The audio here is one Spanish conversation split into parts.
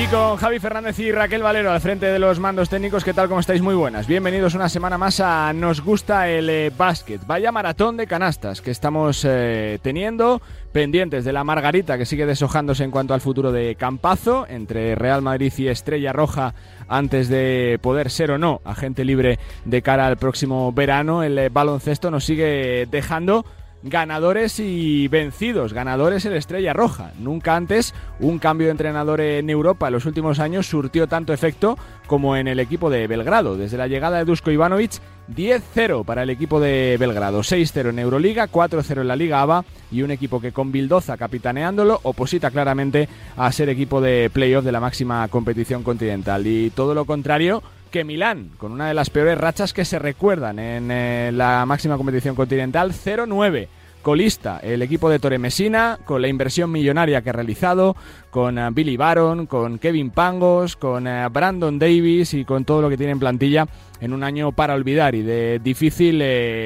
Y con Javi Fernández y Raquel Valero al frente de los mandos técnicos, ¿qué tal? ¿Cómo estáis? Muy buenas. Bienvenidos una semana más a Nos gusta el eh, básquet. Vaya maratón de canastas que estamos eh, teniendo, pendientes de la Margarita que sigue deshojándose en cuanto al futuro de Campazo, entre Real Madrid y Estrella Roja, antes de poder ser o no agente libre de cara al próximo verano. El eh, baloncesto nos sigue dejando ganadores y vencidos. Ganadores el Estrella Roja. Nunca antes un cambio de entrenador en Europa en los últimos años surtió tanto efecto como en el equipo de Belgrado. Desde la llegada de Dusko Ivanovic, 10-0 para el equipo de Belgrado, 6-0 en Euroliga, 4-0 en la Liga ABA y un equipo que con Bildoza capitaneándolo oposita claramente a ser equipo de playoff de la máxima competición continental. Y todo lo contrario que Milán, con una de las peores rachas que se recuerdan en eh, la máxima competición continental, 0-9 colista el equipo de Torre Messina con la inversión millonaria que ha realizado, con eh, Billy Baron, con Kevin Pangos, con eh, Brandon Davis y con todo lo que tiene en plantilla en un año para olvidar y de difícil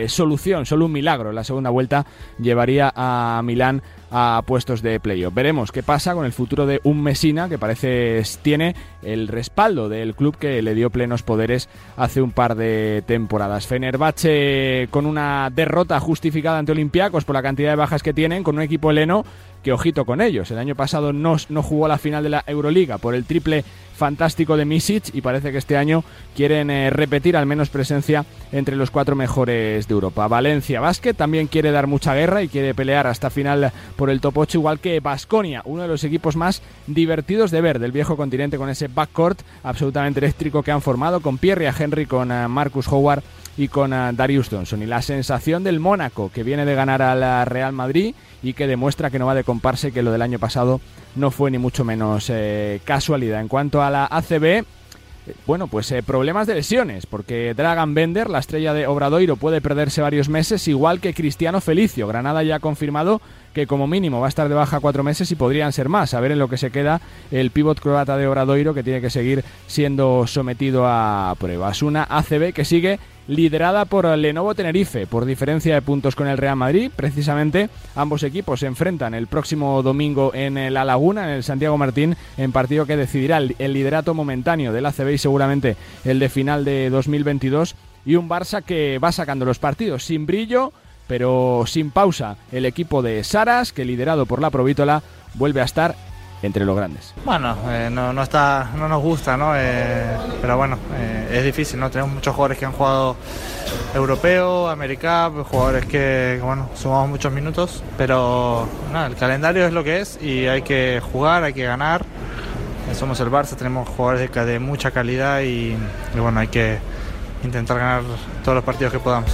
solución, solo un milagro. La segunda vuelta llevaría a Milán a puestos de playoff. Veremos qué pasa con el futuro de un Mesina que parece tiene el respaldo del club que le dio plenos poderes hace un par de temporadas. Fenerbahce con una derrota justificada ante Olympiacos por la cantidad de bajas que tienen, con un equipo heleno que ojito con ellos. El año pasado no, no jugó la final de la Euroliga por el triple fantástico de Misic y parece que este año quieren eh, repetir al menos presencia entre los cuatro mejores de Europa. Valencia Basket también quiere dar mucha guerra y quiere pelear hasta final por el top 8, igual que Basconia, uno de los equipos más divertidos de ver del viejo continente con ese backcourt absolutamente eléctrico que han formado con Pierre y Henry, con eh, Marcus Howard y con eh, Darius Johnson. Y la sensación del Mónaco, que viene de ganar al Real Madrid y que demuestra que no va de comparse, que lo del año pasado no fue ni mucho menos eh, casualidad. En cuanto a la ACB, eh, bueno, pues problemas de lesiones, porque Dragan Bender, la estrella de Obradoiro, puede perderse varios meses, igual que Cristiano Felicio. Granada ya ha confirmado que como mínimo va a estar de baja cuatro meses y podrían ser más. A ver en lo que se queda el pívot croata de Obradoiro, que tiene que seguir siendo sometido a pruebas. Una ACB que sigue liderada por Lenovo Tenerife, por diferencia de puntos con el Real Madrid. Precisamente ambos equipos se enfrentan el próximo domingo en La Laguna, en el Santiago Martín, en partido que decidirá el liderato momentáneo del ACB y seguramente el de final de 2022. Y un Barça que va sacando los partidos sin brillo, pero sin pausa. El equipo de Saras, que liderado por la Provítola, vuelve a estar entre los grandes. Bueno, eh, no, está, no nos gusta, ¿no? Eh, pero bueno, eh, es difícil, ¿no? Tenemos muchos jugadores que han jugado europeo, Americap, jugadores que, bueno, sumamos muchos minutos, pero el calendario es lo que es y hay que jugar, hay que ganar. Somos el Barça, tenemos jugadores de, de mucha calidad y, y bueno, hay que intentar ganar todos los partidos que podamos.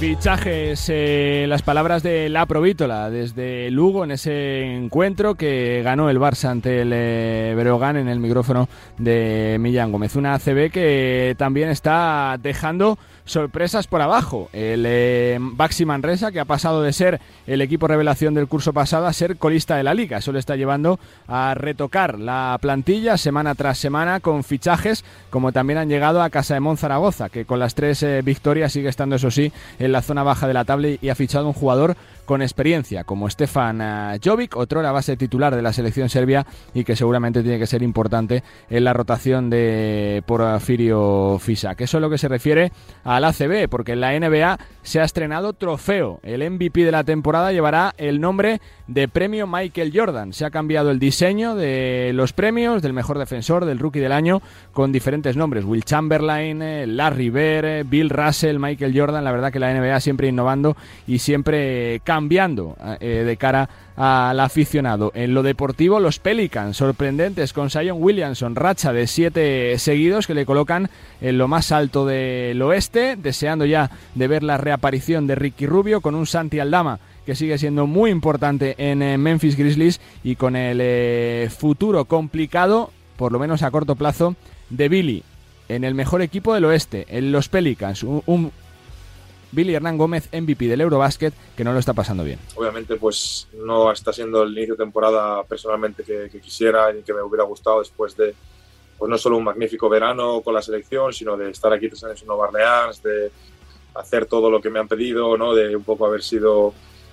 Fichajes, eh, las palabras de la Provítola desde Lugo en ese encuentro que ganó el Barça ante el eh, en el micrófono de Millán Gómez. Una ACB que también está dejando sorpresas por abajo. El eh, Baxi Manresa, que ha pasado de ser el equipo revelación del curso pasado a ser colista de la liga. Eso le está llevando a retocar la plantilla semana tras semana con fichajes, como también han llegado a Casa de Monzaragoza, que con las tres eh, victorias sigue estando, eso sí, en la zona baja de la tabla y ha fichado un jugador con experiencia, como Stefan Jovic, otro la base titular de la selección serbia y que seguramente tiene que ser importante en la rotación de Porfirio Fisak. Eso es lo que se refiere al ACB, porque en la NBA se ha estrenado trofeo. El MVP de la temporada llevará el nombre de premio Michael Jordan. Se ha cambiado el diseño de los premios, del mejor defensor, del rookie del año, con diferentes nombres. Will Chamberlain, eh, Larry Bird, eh, Bill Russell, Michael Jordan. La verdad que la NBA siempre innovando y siempre cambiando eh, de cara al aficionado. En lo deportivo, los Pelicans, sorprendentes con Sion Williamson, racha de siete seguidos que le colocan en lo más alto del oeste, deseando ya de ver la reaparición de Ricky Rubio con un Santi Aldama que sigue siendo muy importante en eh, Memphis Grizzlies y con el eh, futuro complicado, por lo menos a corto plazo, de Billy en el mejor equipo del oeste, en los Pelicans, un, Billy Hernán Gómez, MVP del Eurobasket, que no lo está pasando bien. Obviamente, pues no está siendo el inicio de temporada personalmente que, quisiera y que me hubiera gustado después de, pues no solo un magnífico verano con la selección, sino de estar aquí tres años en Nueva Orleans, de, hacer todo lo que me han pedido, ¿no? De un poco haber sido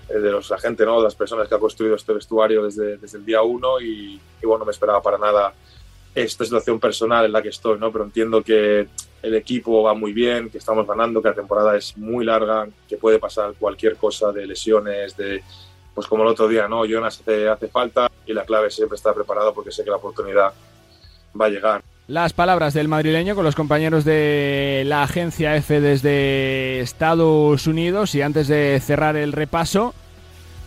eh, de los agentes, ¿no? De las personas que ha construido este vestuario desde, desde el día uno y, y, bueno, no me esperaba para nada esta situación personal en la que estoy, ¿no? Pero entiendo que el equipo va muy bien, que estamos ganando, que la temporada es muy larga, que puede pasar cualquier cosa de lesiones, de pues como el otro día, ¿no? Jonas hace, falta y la clave es siempre estar preparado porque sé que la oportunidad va a llegar. Las palabras del madrileño con los compañeros de la agencia F desde Estados Unidos y antes de cerrar el repaso,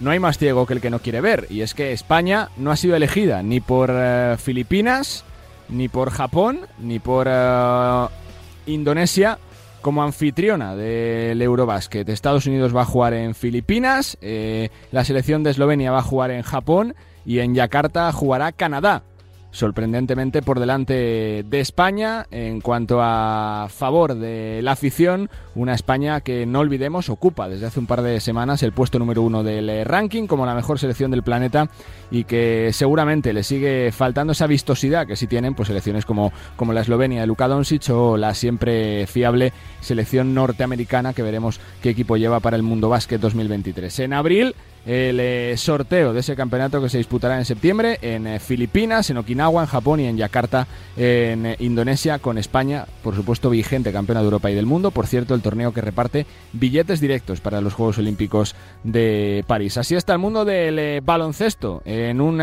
no hay más ciego que el que no quiere ver y es que España no ha sido elegida ni por uh, Filipinas, ni por Japón, ni por uh, Indonesia como anfitriona del Eurobásquet. Estados Unidos va a jugar en Filipinas, eh, la selección de Eslovenia va a jugar en Japón y en Yakarta jugará Canadá sorprendentemente por delante de España en cuanto a favor de la afición, una España que no olvidemos ocupa desde hace un par de semanas el puesto número uno del eh, ranking como la mejor selección del planeta y que seguramente le sigue faltando esa vistosidad que sí tienen pues selecciones como, como la Eslovenia de Luka Doncic o la siempre fiable selección norteamericana que veremos qué equipo lleva para el Mundo Básquet 2023. En abril el eh, sorteo de ese campeonato que se disputará en septiembre en eh, Filipinas, en Okinawa, en Japón y en Yakarta, en eh, Indonesia, con España, por supuesto, vigente campeona de Europa y del mundo. Por cierto, el torneo que reparte billetes directos para los Juegos Olímpicos de París. Así está el mundo del baloncesto, en un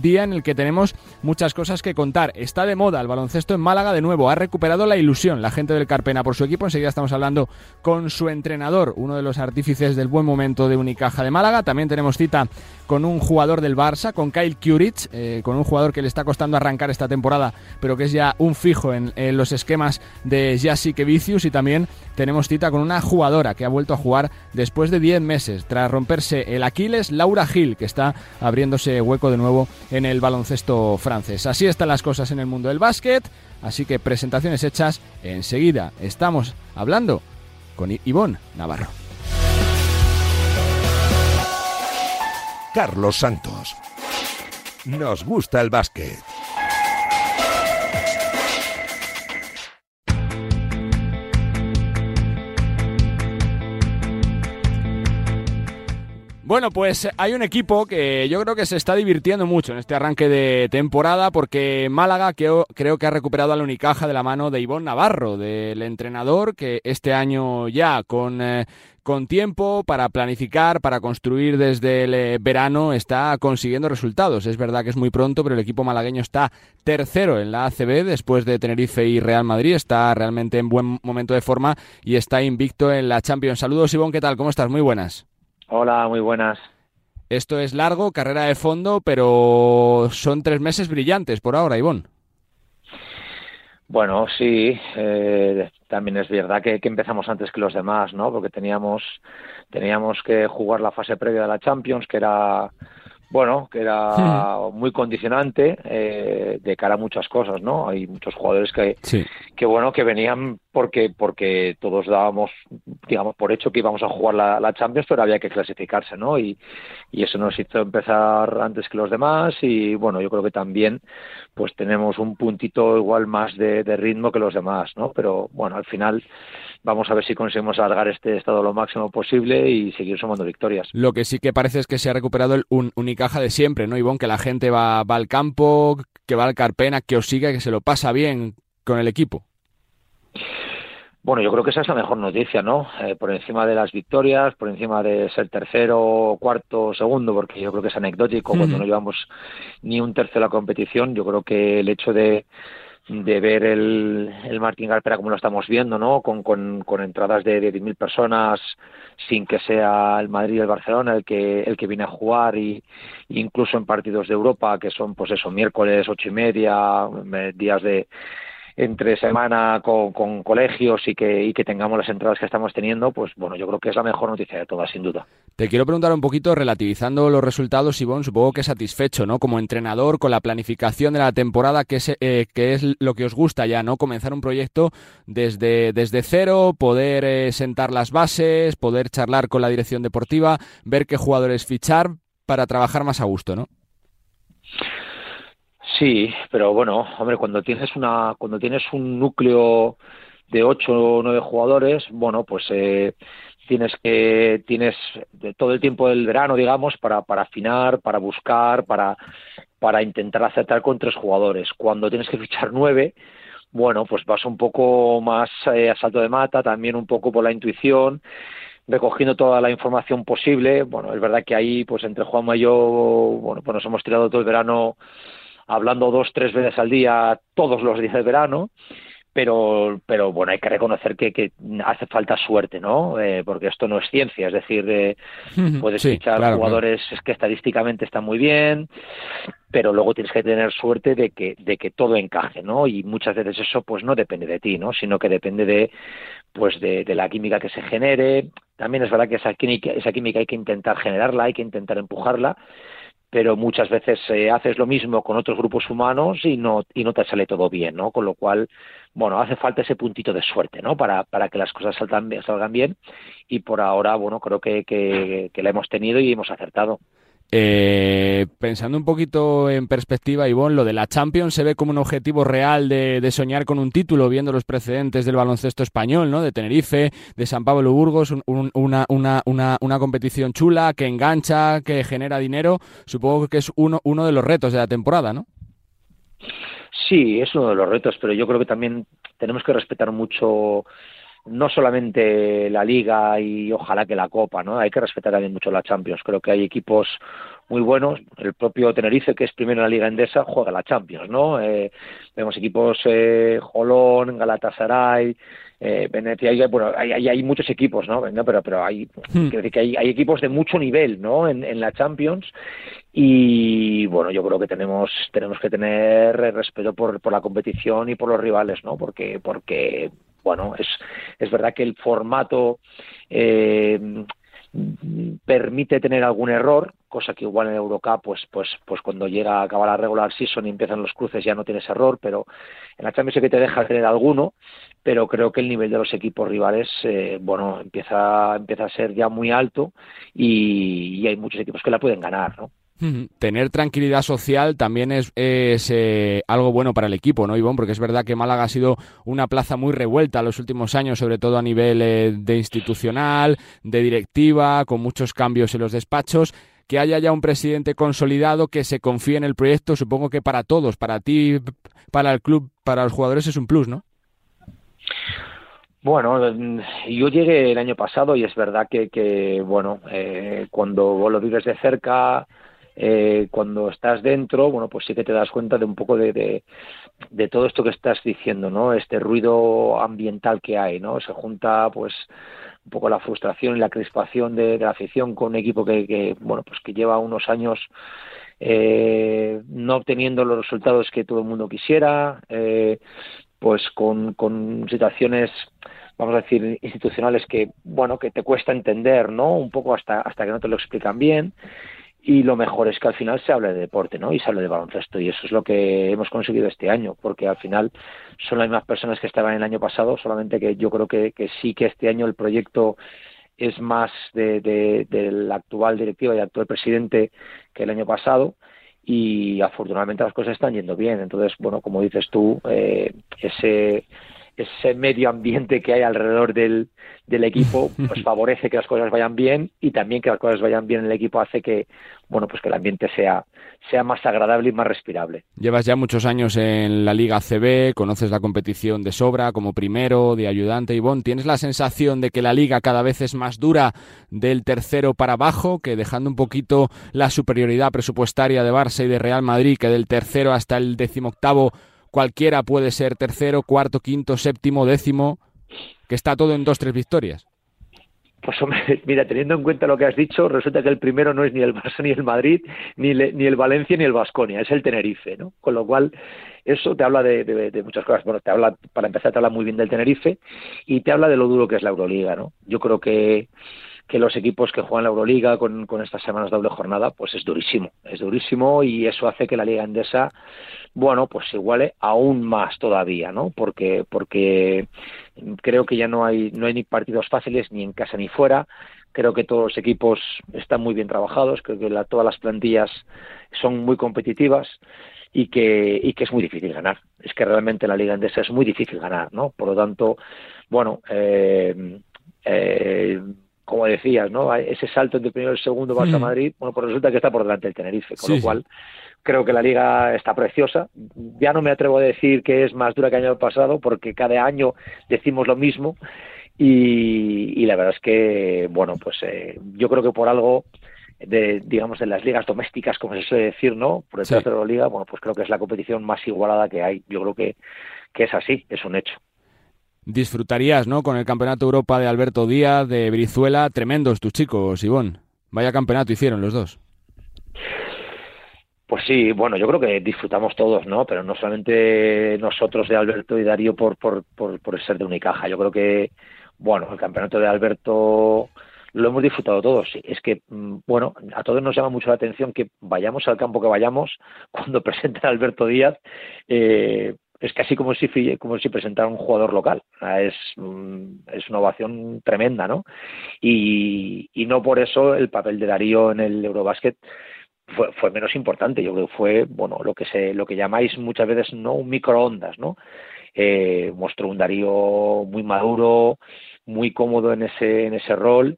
día en el que tenemos muchas cosas que contar. Está de moda el baloncesto en Málaga de nuevo, ha recuperado la ilusión la gente del Carpena por su equipo. Enseguida estamos hablando con su entrenador, uno de los artífices del buen momento de Unicaja de Málaga también tenemos cita con un jugador del Barça, con Kyle Kuric, eh, con un jugador que le está costando arrancar esta temporada, pero que es ya un fijo en, los esquemas de Jasic Vicius. Y también tenemos cita con una jugadora que ha vuelto a jugar después de 10 meses, tras romperse el Aquiles, Laura Gil, que está abriéndose hueco de nuevo en el baloncesto francés. Así están las cosas en el mundo del básquet. Así que presentaciones hechas, enseguida estamos hablando con Ivonne Navarro. Carlos Santos. Nos gusta el básquet. Bueno, pues hay un equipo que yo creo que se está divirtiendo mucho en este arranque de temporada porque Málaga creo, que ha recuperado la Unicaja de la mano de Ivonne Navarro, del entrenador que este año ya con, eh, con tiempo para planificar, para construir desde el eh, verano está consiguiendo resultados. Es verdad que es muy pronto, pero el equipo malagueño está tercero en la ACB después de Tenerife y Real Madrid. Está realmente en buen momento de forma y está invicto en la Champions. Saludos Ivonne, ¿qué tal? ¿Cómo estás? Muy buenas. Hola, muy buenas. Esto es largo, carrera de fondo, pero son tres meses brillantes por ahora, Ivonne. Bueno, sí, eh, también es verdad que, que, empezamos antes que los demás, ¿no? Porque teníamos, teníamos que jugar la fase previa de la Champions, que era bueno, que era muy condicionante eh, de cara a muchas cosas, ¿no? Hay muchos jugadores que, sí. que bueno, que venían porque porque todos dábamos, digamos, por hecho que íbamos a jugar la, la Champions, pero había que clasificarse, ¿no? Y, y eso nos hizo empezar antes que los demás y bueno, yo creo que también pues tenemos un puntito igual más de, de ritmo que los demás, ¿no? Pero bueno, al final vamos a ver si conseguimos alargar este estado lo máximo posible y seguir sumando victorias. Lo que sí que parece es que se ha recuperado el un, Unicaja de siempre, ¿no, Ivonne? Que la gente va, va al campo, que va al Carpena, que os siga, que se lo pasa bien con el equipo. Bueno, yo creo que esa es la mejor noticia, ¿no? Eh, por encima de las victorias, por encima de ser tercero, cuarto, segundo, porque yo creo que es anecdótico, mm. cuando no llevamos ni un tercio de la competición, yo creo que el hecho de, de ver el, el Martín Galpera como lo estamos viendo, ¿no? Con, con, entradas de, de 10.000 personas, sin que sea el Madrid y el Barcelona el que, el que viene a jugar, y incluso en partidos de Europa, que son, pues eso, miércoles, ocho y media, días de entre semana con, colegios y que, tengamos las entradas que estamos teniendo, pues bueno, yo creo que es la mejor noticia de todas, sin duda. Te quiero preguntar un poquito, relativizando los resultados, Ivonne, supongo que satisfecho, ¿no? Como entrenador, con la planificación de la temporada, que es, eh, que es lo que os gusta ya, ¿no? Comenzar un proyecto desde, desde cero, poder eh, sentar las bases, poder charlar con la dirección deportiva, ver qué jugadores fichar para trabajar más a gusto, ¿no? Sí, pero bueno, hombre, cuando tienes una, cuando tienes un núcleo de ocho o nueve jugadores, bueno, pues eh, tienes que tienes todo el tiempo del verano, digamos, para, para afinar, para buscar, para, para intentar acertar con tres jugadores. Cuando tienes que fichar nueve, bueno, pues vas un poco más eh, a salto de mata, también un poco por la intuición, recogiendo toda la información posible. Bueno, es verdad que ahí, pues entre Juanma y yo, bueno, pues nos hemos tirado todo el verano hablando dos, tres veces al día, todos los días del verano pero pero bueno hay que reconocer que, que hace falta suerte no eh, porque esto no es ciencia es decir eh, puedes fichar jugadores es que estadísticamente están muy bien pero luego tienes que tener suerte de que de que todo encaje no y muchas veces eso pues no depende de ti no sino que depende de pues de, de la química que se genere. También es verdad que esa química esa química hay que intentar generarla hay que intentar empujarla pero muchas veces eh, haces lo mismo con otros grupos humanos y no y no te sale todo bien, ¿no? Con lo cual, bueno, hace falta ese puntito de suerte, ¿no? Para, para que las cosas salgan, salgan bien y por ahora, bueno, creo que, que la hemos tenido y hemos acertado. Eh, pensando un poquito en perspectiva, Ivonne, lo de la Champions se ve como un objetivo real de, soñar con un título, viendo los precedentes del baloncesto español, ¿no? De Tenerife, de San Pablo Burgos, una, una, una, una, competición chula que engancha, que genera dinero. Supongo que es uno, uno de los retos de la temporada, ¿no? Sí, es uno de los retos, pero yo creo que también tenemos que respetar mucho no solamente la liga y ojalá que la copa, ¿no? Hay que respetar también mucho la Champions. Creo que hay equipos muy buenos. El propio Tenerife, que es primero en la liga endesa, juega la Champions, ¿no? Eh, vemos equipos eh, Jolón, Galatasaray, eh, Venecia, hay, bueno, hay, hay, muchos equipos, ¿no? Pero, pero hay, hmm. que hay, hay, equipos de mucho nivel, ¿no? En, en la Champions y bueno, yo creo que tenemos tenemos que tener respeto por, por la competición y por los rivales, ¿no? Porque porque bueno, es, es verdad que el formato eh, permite tener algún error, cosa que igual en Eurocup, pues, pues, pues cuando llega a acabar la regular season y empiezan los cruces ya no tienes error, pero en la Champions que te deja tener alguno, pero creo que el nivel de los equipos rivales, eh, bueno, empieza, empieza a ser ya muy alto y, y hay muchos equipos que la pueden ganar, ¿no? Tener tranquilidad social también es, eh, algo bueno para el equipo, ¿no, Ivonne? Porque es verdad que Málaga ha sido una plaza muy revuelta los últimos años, sobre todo a nivel eh, de institucional, de directiva, con muchos cambios en los despachos. Que haya ya un presidente consolidado que se confíe en el proyecto, supongo que para todos, para ti, para el club, para los jugadores es un plus, ¿no? Bueno, yo llegué el año pasado y es verdad que, que bueno, eh, cuando vos lo vives de cerca, eh, cuando estás dentro, bueno, pues sí que te das cuenta de un poco de, de, todo esto que estás diciendo, ¿no? Este ruido ambiental que hay, ¿no? Se junta, pues, un poco la frustración y la crispación de, la afición con un equipo que, bueno, pues que lleva unos años eh, no obteniendo los resultados que todo el mundo quisiera, eh, pues con, con situaciones vamos a decir institucionales que bueno que te cuesta entender no un poco hasta hasta que no te lo explican bien y lo mejor es que al final se hable de deporte, ¿no? Y se hable de baloncesto y eso es lo que hemos conseguido este año, porque al final son las mismas personas que estaban el año pasado, solamente que yo creo que, sí que este año el proyecto es más de, de, la actual directiva y actual presidente que el año pasado y afortunadamente las cosas están yendo bien. Entonces, bueno, como dices tú, eh, ese ese medio ambiente que hay alrededor del, del equipo pues favorece que las cosas vayan bien y también que las cosas vayan bien en el equipo hace que bueno pues que el ambiente sea sea más agradable y más respirable. Llevas ya muchos años en la Liga CB, conoces la competición de sobra como primero, de ayudante Ivonne, ¿tienes la sensación de que la liga cada vez es más dura del tercero para abajo, que dejando un poquito la superioridad presupuestaria de Barça y de Real Madrid, que del tercero hasta el decimoctavo cualquiera puede ser tercero, cuarto, quinto, séptimo, décimo, que está todo en dos, tres victorias. Pues hombre, mira, teniendo en cuenta lo que has dicho, resulta que el primero no es ni el Barça ni el Madrid, ni, ni el Valencia ni el Vasconia, es el Tenerife, ¿no? Con lo cual, eso te habla de, de, muchas cosas. Bueno, te habla, para empezar, te habla muy bien del Tenerife y te habla de lo duro que es la Euroliga, ¿no? Yo creo que que los equipos que juegan la Euroliga con, con estas semanas doble jornada, pues es durísimo, es durísimo y eso hace que la Liga Endesa, bueno, pues se iguale aún más todavía, ¿no? Porque, porque creo que ya no hay, no hay ni partidos fáciles ni en casa ni fuera, creo que todos los equipos están muy bien trabajados, creo que la, todas las plantillas son muy competitivas y que, y que es muy difícil ganar. Es que realmente la Liga Endesa es muy difícil ganar, ¿no? Por lo tanto, bueno, eh, eh, como decías, ¿no? Ese salto entre el primero y el segundo Barça mm. Madrid, bueno, pues resulta que está por delante el Tenerife, con lo cual creo que la liga está preciosa. Ya no me atrevo a decir que es más dura que el año pasado, porque cada año decimos lo mismo. Y, la verdad es que, bueno, pues eh, yo creo que por algo de, digamos, de las ligas domésticas, como se suele decir, ¿no? Por detrás de la liga, bueno, pues creo que es la competición más igualada que hay. Yo creo que, que es así, es un hecho disfrutarías, ¿no? Con el Campeonato Europa de Alberto Díaz, de Brizuela, tremendos tus chicos, Ivón. Vaya campeonato hicieron los dos. Pues sí, bueno, yo creo que disfrutamos todos, ¿no? Pero no solamente nosotros de Alberto y Darío por, por, por, ser de Unicaja. Yo creo que, bueno, el campeonato de Alberto lo hemos disfrutado todos. Es que, mm, bueno, a todos nos llama mucho la atención que vayamos al campo que vayamos, cuando presenten a Alberto Díaz, eh, es casi como si como si presentara un jugador local. Es mm, es una ovación tremenda no y, y no por eso el papel de Darío en el Eurobasket fue, fue menos importante. Yo creo que fue bueno lo que se lo que llamáis muchas veces no un microondas no eh, mostró un Darío muy maduro muy cómodo en ese en ese rol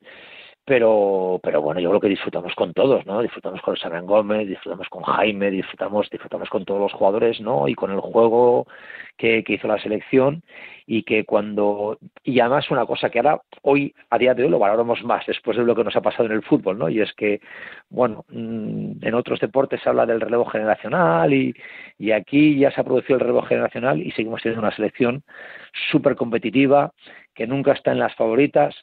pero pero bueno yo creo que disfrutamos con todos no disfrutamos con Saran Gómez disfrutamos con Jaime disfrutamos disfrutamos con todos los jugadores no y con el juego que, que hizo la selección y que cuando y además una cosa que ahora hoy a día de hoy lo valoramos más después de lo que nos ha pasado en el fútbol no y es que bueno mm, en otros deportes se habla del relevo generacional y, y aquí ya se ha producido el relevo generacional y seguimos teniendo una selección súper competitiva que nunca está en las favoritas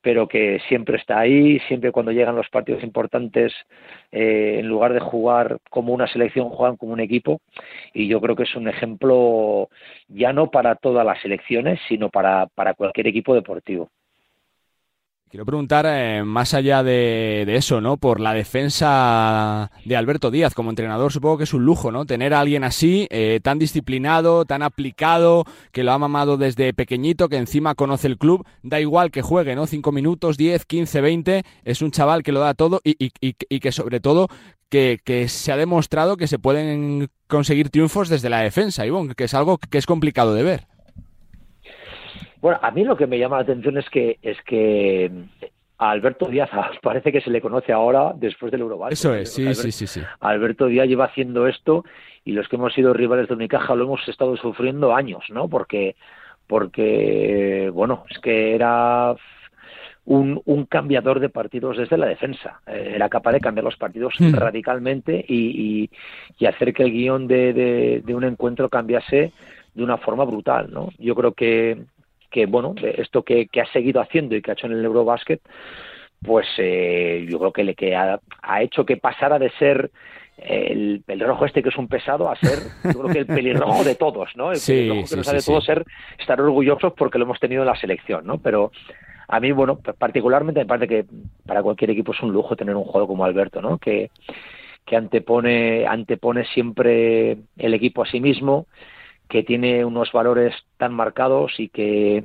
pero que siempre está ahí, siempre cuando llegan los partidos importantes, eh, en lugar de jugar como una selección, juegan como un equipo. Y yo creo que es un ejemplo ya no para todas las selecciones, sino para, para cualquier equipo deportivo. Quiero preguntar, eh, más allá de, eso, ¿no? Por la defensa de Alberto Díaz como entrenador, supongo que es un lujo, ¿no? Tener a alguien así, eh, tan disciplinado, tan aplicado, que lo ha mamado desde pequeñito, que encima conoce el club, da igual que juegue, ¿no? Cinco minutos, diez, quince, veinte, es un chaval que lo da todo y, y, y, que sobre todo que, que, se ha demostrado que se pueden conseguir triunfos desde la defensa, Ivonne, que es algo que es complicado de ver. Bueno, a mí lo que me llama la atención es que es que a Alberto Díaz parece que se le conoce ahora después del Eurobasket. Eso es, sí, sí, sí, sí. Alberto Díaz lleva haciendo esto y los que hemos sido rivales de Unicaja lo hemos estado sufriendo años, ¿no? Porque porque bueno, es que era un, un, cambiador de partidos desde la defensa. Eh, era capaz de cambiar los partidos hmm. radicalmente y, y, hacer que el guion de, de, de, un encuentro cambiase de una forma brutal. ¿no? Yo creo que, que bueno, esto que, que, ha seguido haciendo y que ha hecho en el Eurobasket, pues eh, yo creo que le que ha, hecho que pasara de ser el pelirrojo este que es un pesado a ser yo creo que el pelirrojo de todos, ¿no? El pelirrojo que nos ha de todos ser estar orgullosos porque lo hemos tenido en la selección, ¿no? Pero a mí, bueno, particularmente me parece que para cualquier equipo es un lujo tener un juego como Alberto, ¿no? Que, que antepone, antepone siempre el equipo a sí mismo, que tiene unos valores tan marcados y que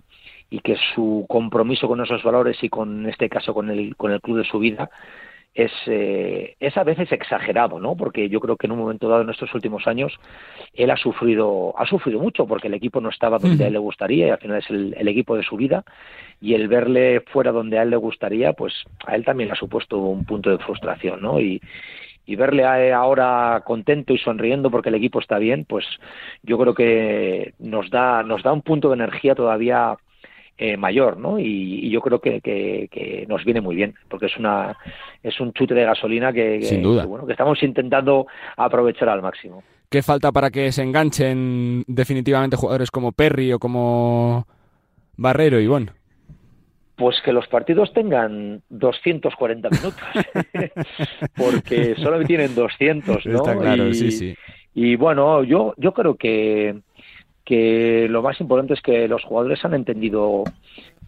y que su compromiso con esos valores y con en este caso con el con el club de su vida es, eh, es a veces exagerado, ¿no? Porque yo creo que en un momento dado en estos últimos años él ha sufrido ha sufrido mucho porque el equipo no estaba donde a él le gustaría y al final es el, el, equipo de su vida y el verle fuera donde a él le gustaría, pues a él también le ha supuesto un punto de frustración, ¿no? Y, y verle ahora contento y sonriendo porque el equipo está bien, pues yo creo que nos da, nos da un punto de energía todavía eh, mayor, ¿no? Y, yo creo que, que, nos viene muy bien, porque es una es un chute de gasolina que, bueno, que estamos intentando aprovechar al máximo. ¿Qué falta para que se enganchen definitivamente jugadores como Perry o como Barrero y bueno? Pues que los partidos tengan 240 minutos, porque solo tienen 200, ¿no? Está claro, y, sí, sí. Y bueno, yo, yo creo que, que lo más importante es que los jugadores han entendido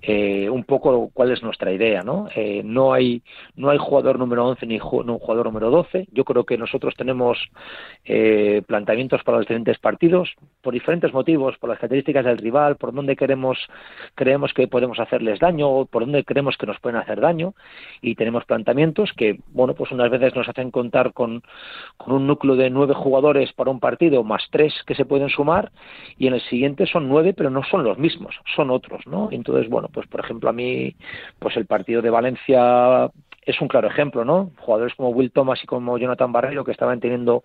eh, un poco cuál es nuestra idea, ¿no? Eh, no hay no hay jugador número 11 ni un jugador número 12. Yo creo que nosotros tenemos eh, planteamientos para los diferentes partidos por diferentes motivos, por las características del rival, por dónde queremos creemos que podemos hacerles daño, por dónde creemos que nos pueden hacer daño y tenemos planteamientos que, bueno, pues unas veces nos hacen contar con, con un núcleo de nueve jugadores para un partido más tres que se pueden sumar y en el siguiente son nueve pero no son los mismos, son otros, ¿no? Entonces, bueno, pues por ejemplo a mí, pues el partido de Valencia es un claro ejemplo, ¿no? Jugadores como Will Thomas y como Jonathan Barreiro que estaban teniendo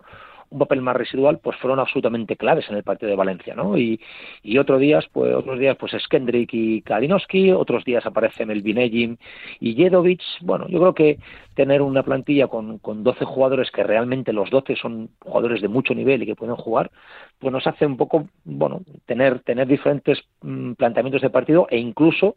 un papel más residual, pues fueron absolutamente claves en el partido de Valencia, ¿no? Y, y otros días, pues otros días, pues es Kendrick y Kalinowski, otros días aparecen el Vinegin y Jedovic. Bueno, yo creo que tener una plantilla con, con 12 jugadores que realmente los 12 son jugadores de mucho nivel y que pueden jugar, pues nos hace un poco, bueno, tener tener diferentes mm, planteamientos de partido e incluso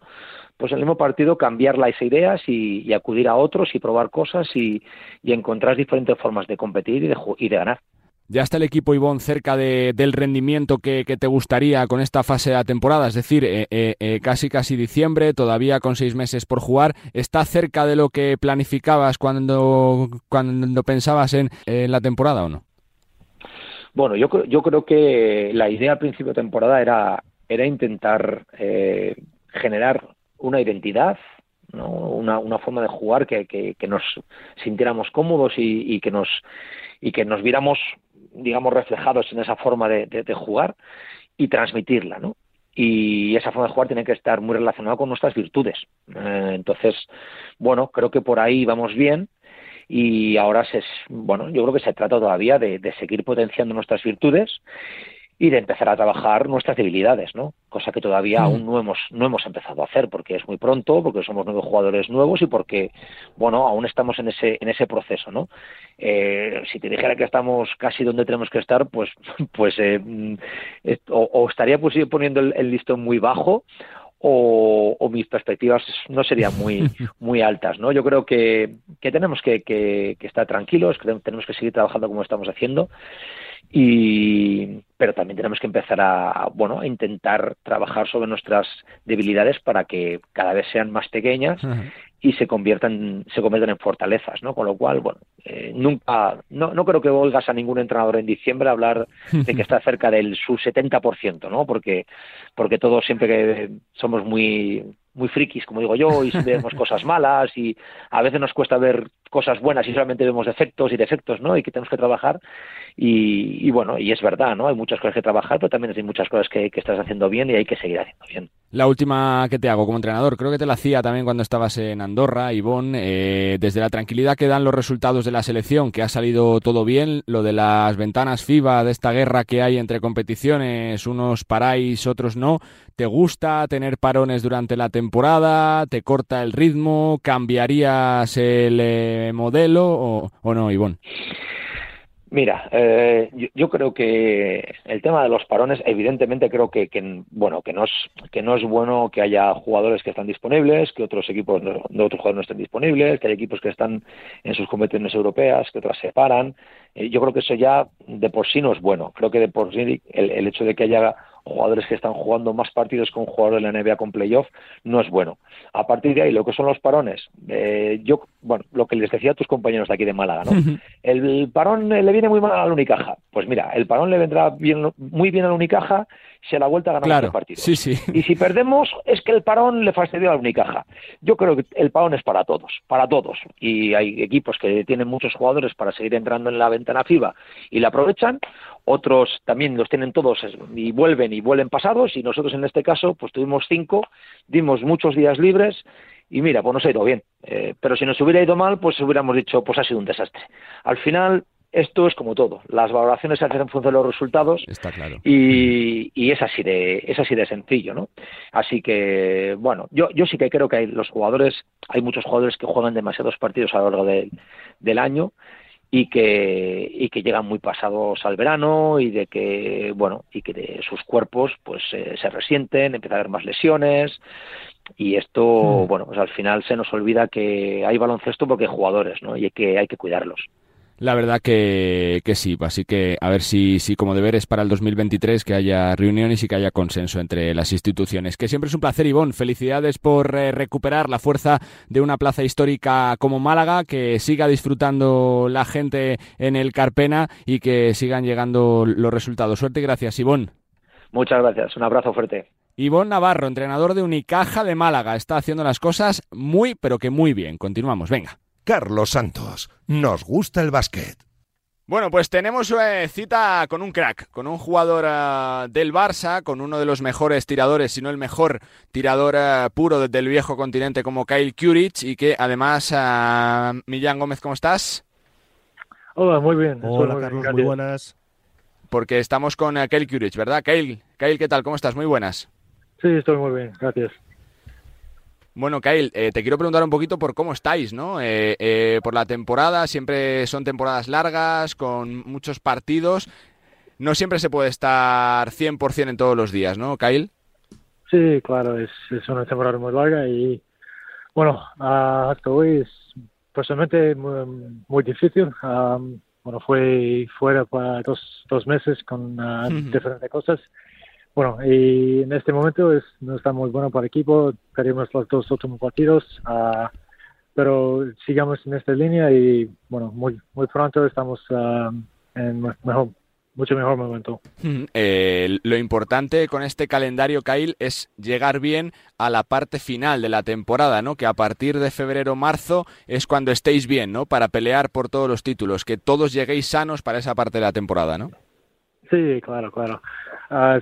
pues en el mismo partido cambiar las ideas y, acudir a otros y probar cosas y, encontrar diferentes formas de competir y de, y de ganar. ¿Ya está el equipo Ivón cerca de, del rendimiento que, te gustaría con esta fase de la temporada? Es decir, eh, eh, eh, casi casi diciembre, todavía con seis meses por jugar. ¿Está cerca de lo que planificabas cuando, cuando pensabas en, la temporada o no? Bueno, yo, yo creo que la idea al principio de temporada era, era intentar generar una identidad, ¿no? una, una forma de jugar que, que, nos sintiéramos cómodos y, y, que nos y que nos viéramos digamos, reflejados en esa forma de, de, jugar y transmitirla, ¿no? y esa forma de jugar tiene que estar muy relacionada con nuestras virtudes. Eh, entonces, bueno, creo que por ahí vamos bien y ahora se, bueno, yo creo que se trata todavía de, de seguir potenciando nuestras virtudes y de empezar a trabajar nuestras debilidades, ¿no? Cosa que todavía mm. aún no hemos no hemos empezado a hacer porque es muy pronto, porque somos nuevos jugadores nuevos y porque bueno aún estamos en ese en ese proceso, ¿no? Eh, si te dijera que estamos casi donde tenemos que estar, pues pues eh, mm, o, estaría pues, poniendo el, listón muy bajo o, o, mis perspectivas no serían muy muy altas, ¿no? Yo creo que, que tenemos que, que, que estar tranquilos, que tenemos que seguir trabajando como estamos haciendo y pero también tenemos que empezar a bueno a intentar trabajar sobre nuestras debilidades para que cada vez sean más pequeñas y se conviertan se conviertan en fortalezas no con lo cual bueno eh, nunca no, no creo que oigas a ningún entrenador en diciembre hablar de que está cerca del su 70% no porque porque todos siempre que somos muy muy frikis, como digo yo, y vemos cosas malas y a veces nos cuesta ver cosas buenas y solamente vemos defectos y defectos, ¿no? Y que tenemos que trabajar y, bueno, y es verdad, ¿no? Hay muchas cosas que trabajar, pero también hay muchas cosas que, estás haciendo bien y hay que seguir haciendo bien. La última que te hago como entrenador, creo que te la hacía también cuando estabas en Andorra, Ivonne, eh, desde la tranquilidad que dan los resultados de la selección, que ha salido todo bien, lo de las ventanas FIBA, de esta guerra que hay entre competiciones, unos paráis, otros no, ¿te gusta tener parones durante la temporada? ¿Te corta el ritmo? ¿Cambiarías el eh, modelo o, o no, Ivonne? Mira, eh, yo, creo que el tema de los parones, evidentemente creo que, bueno que no es que no es bueno que haya jugadores que están disponibles, que otros equipos de otros jugadores no estén disponibles, que hay equipos que están en sus competiciones europeas, que otras se paran. Eh, yo creo que eso ya de por sí no es bueno. Creo que de por sí el, el hecho de que haya jugadores que están jugando más partidos con jugadores de la NBA con playoff, no es bueno. A partir de ahí, lo que son los parones, eh, yo, bueno, lo que les decía a tus compañeros de aquí de Málaga, ¿no? El parón le viene muy mal a la Unicaja. Pues mira, el parón le vendrá bien, muy bien a la Unicaja si a la vuelta ganamos el partido. Sí, sí. Y si perdemos, es que el parón le fastidió a la Unicaja. Yo creo que el parón es para todos, para todos. Y hay equipos que tienen muchos jugadores para seguir entrando en la ventana FIBA y la aprovechan, otros también los tienen todos y vuelven y vuelven pasados y nosotros en este caso pues tuvimos cinco, dimos muchos días libres y mira, pues nos ha ido bien. Eh, pero si nos hubiera ido mal, pues hubiéramos dicho, pues ha sido un desastre. Al final, esto es como todo. Las valoraciones se hacen en función de los resultados. Está claro. Y, y, es así de es así de sencillo, ¿no? Así que bueno, yo yo sí que creo que hay los jugadores, hay muchos jugadores que juegan demasiados partidos a lo largo del año y que y que llegan muy pasados al verano y de que bueno y que de sus cuerpos pues eh, se resienten empieza a haber más lesiones y esto hmm. bueno pues al final se nos olvida que hay baloncesto porque hay jugadores no y que hay que cuidarlos La verdad que, que, sí, así que a ver si, si como deber es para el 2023 que haya reuniones y que haya consenso entre las instituciones. Que siempre es un placer, Ivonne. Felicidades por eh, recuperar la fuerza de una plaza histórica como Málaga, que siga disfrutando la gente en el Carpena y que sigan llegando los resultados. Suerte y gracias, Ivonne. Muchas gracias, un abrazo fuerte. Ivonne Navarro, entrenador de Unicaja de Málaga, está haciendo las cosas muy, pero que muy bien. Continuamos, venga. Carlos Santos. Nos gusta el básquet. Bueno, pues tenemos eh, cita con un crack, con un jugador uh, del Barça, con uno de los mejores tiradores, si no el mejor tirador uh, puro del viejo continente como Kyle Curich y que además, uh, Millán Gómez, ¿cómo estás? Hola, muy bien. Hola, Carlos, muy buenas. Porque estamos con Kyle Curich, ¿verdad? Kyle, Kyle, ¿qué tal? ¿Cómo estás? Muy buenas. Sí, estoy muy bien, gracias. Bueno, Kyle, eh, te quiero preguntar un poquito por cómo estáis, ¿no? Eh, eh, por la temporada, siempre son temporadas largas, con muchos partidos. No siempre se puede estar 100% en todos los días, ¿no, Kyle? Sí, claro, es, es una temporada muy larga y, bueno, uh, hasta hoy es personalmente muy, muy difícil. Um, bueno, fue fuera para dos, dos meses con uh, diferentes cosas bueno, y en este momento es, no está muy bueno para el equipo, perdimos los dos últimos partidos, uh, pero sigamos en esta línea y bueno, muy, muy pronto estamos uh, en mejor, mucho mejor momento. Eh, lo importante con este calendario, Kyle, es llegar bien a la parte final de la temporada, ¿no? Que a partir de febrero-marzo es cuando estéis bien, ¿no? Para pelear por todos los títulos, que todos lleguéis sanos para esa parte de la temporada, ¿no? Sí, claro, claro. Uh,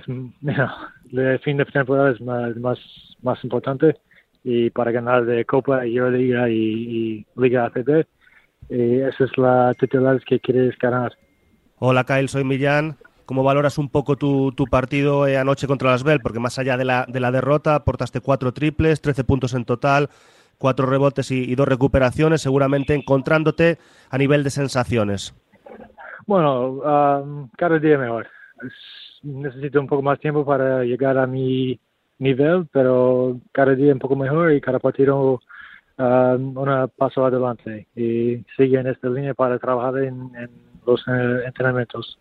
el fin de temporada es más, más, más importante y para ganar de Copa, Euroliga y, y Liga ACB, y esa es la titular que quieres ganar. Hola Kyle, soy Millán. ¿Cómo valoras un poco tu, tu partido eh, anoche contra las Bell? Porque más allá de la, de la derrota, aportaste cuatro triples, 13 puntos en total, cuatro rebotes y dos recuperaciones, seguramente encontrándote a nivel de sensaciones. Bueno, um, cada día mejor. Necesito un poco más tiempo para llegar a mi nivel, pero cada día un poco mejor y cada partido um, un paso adelante. Y sigue en esta línea para trabajar en, los eh, entrenamientos.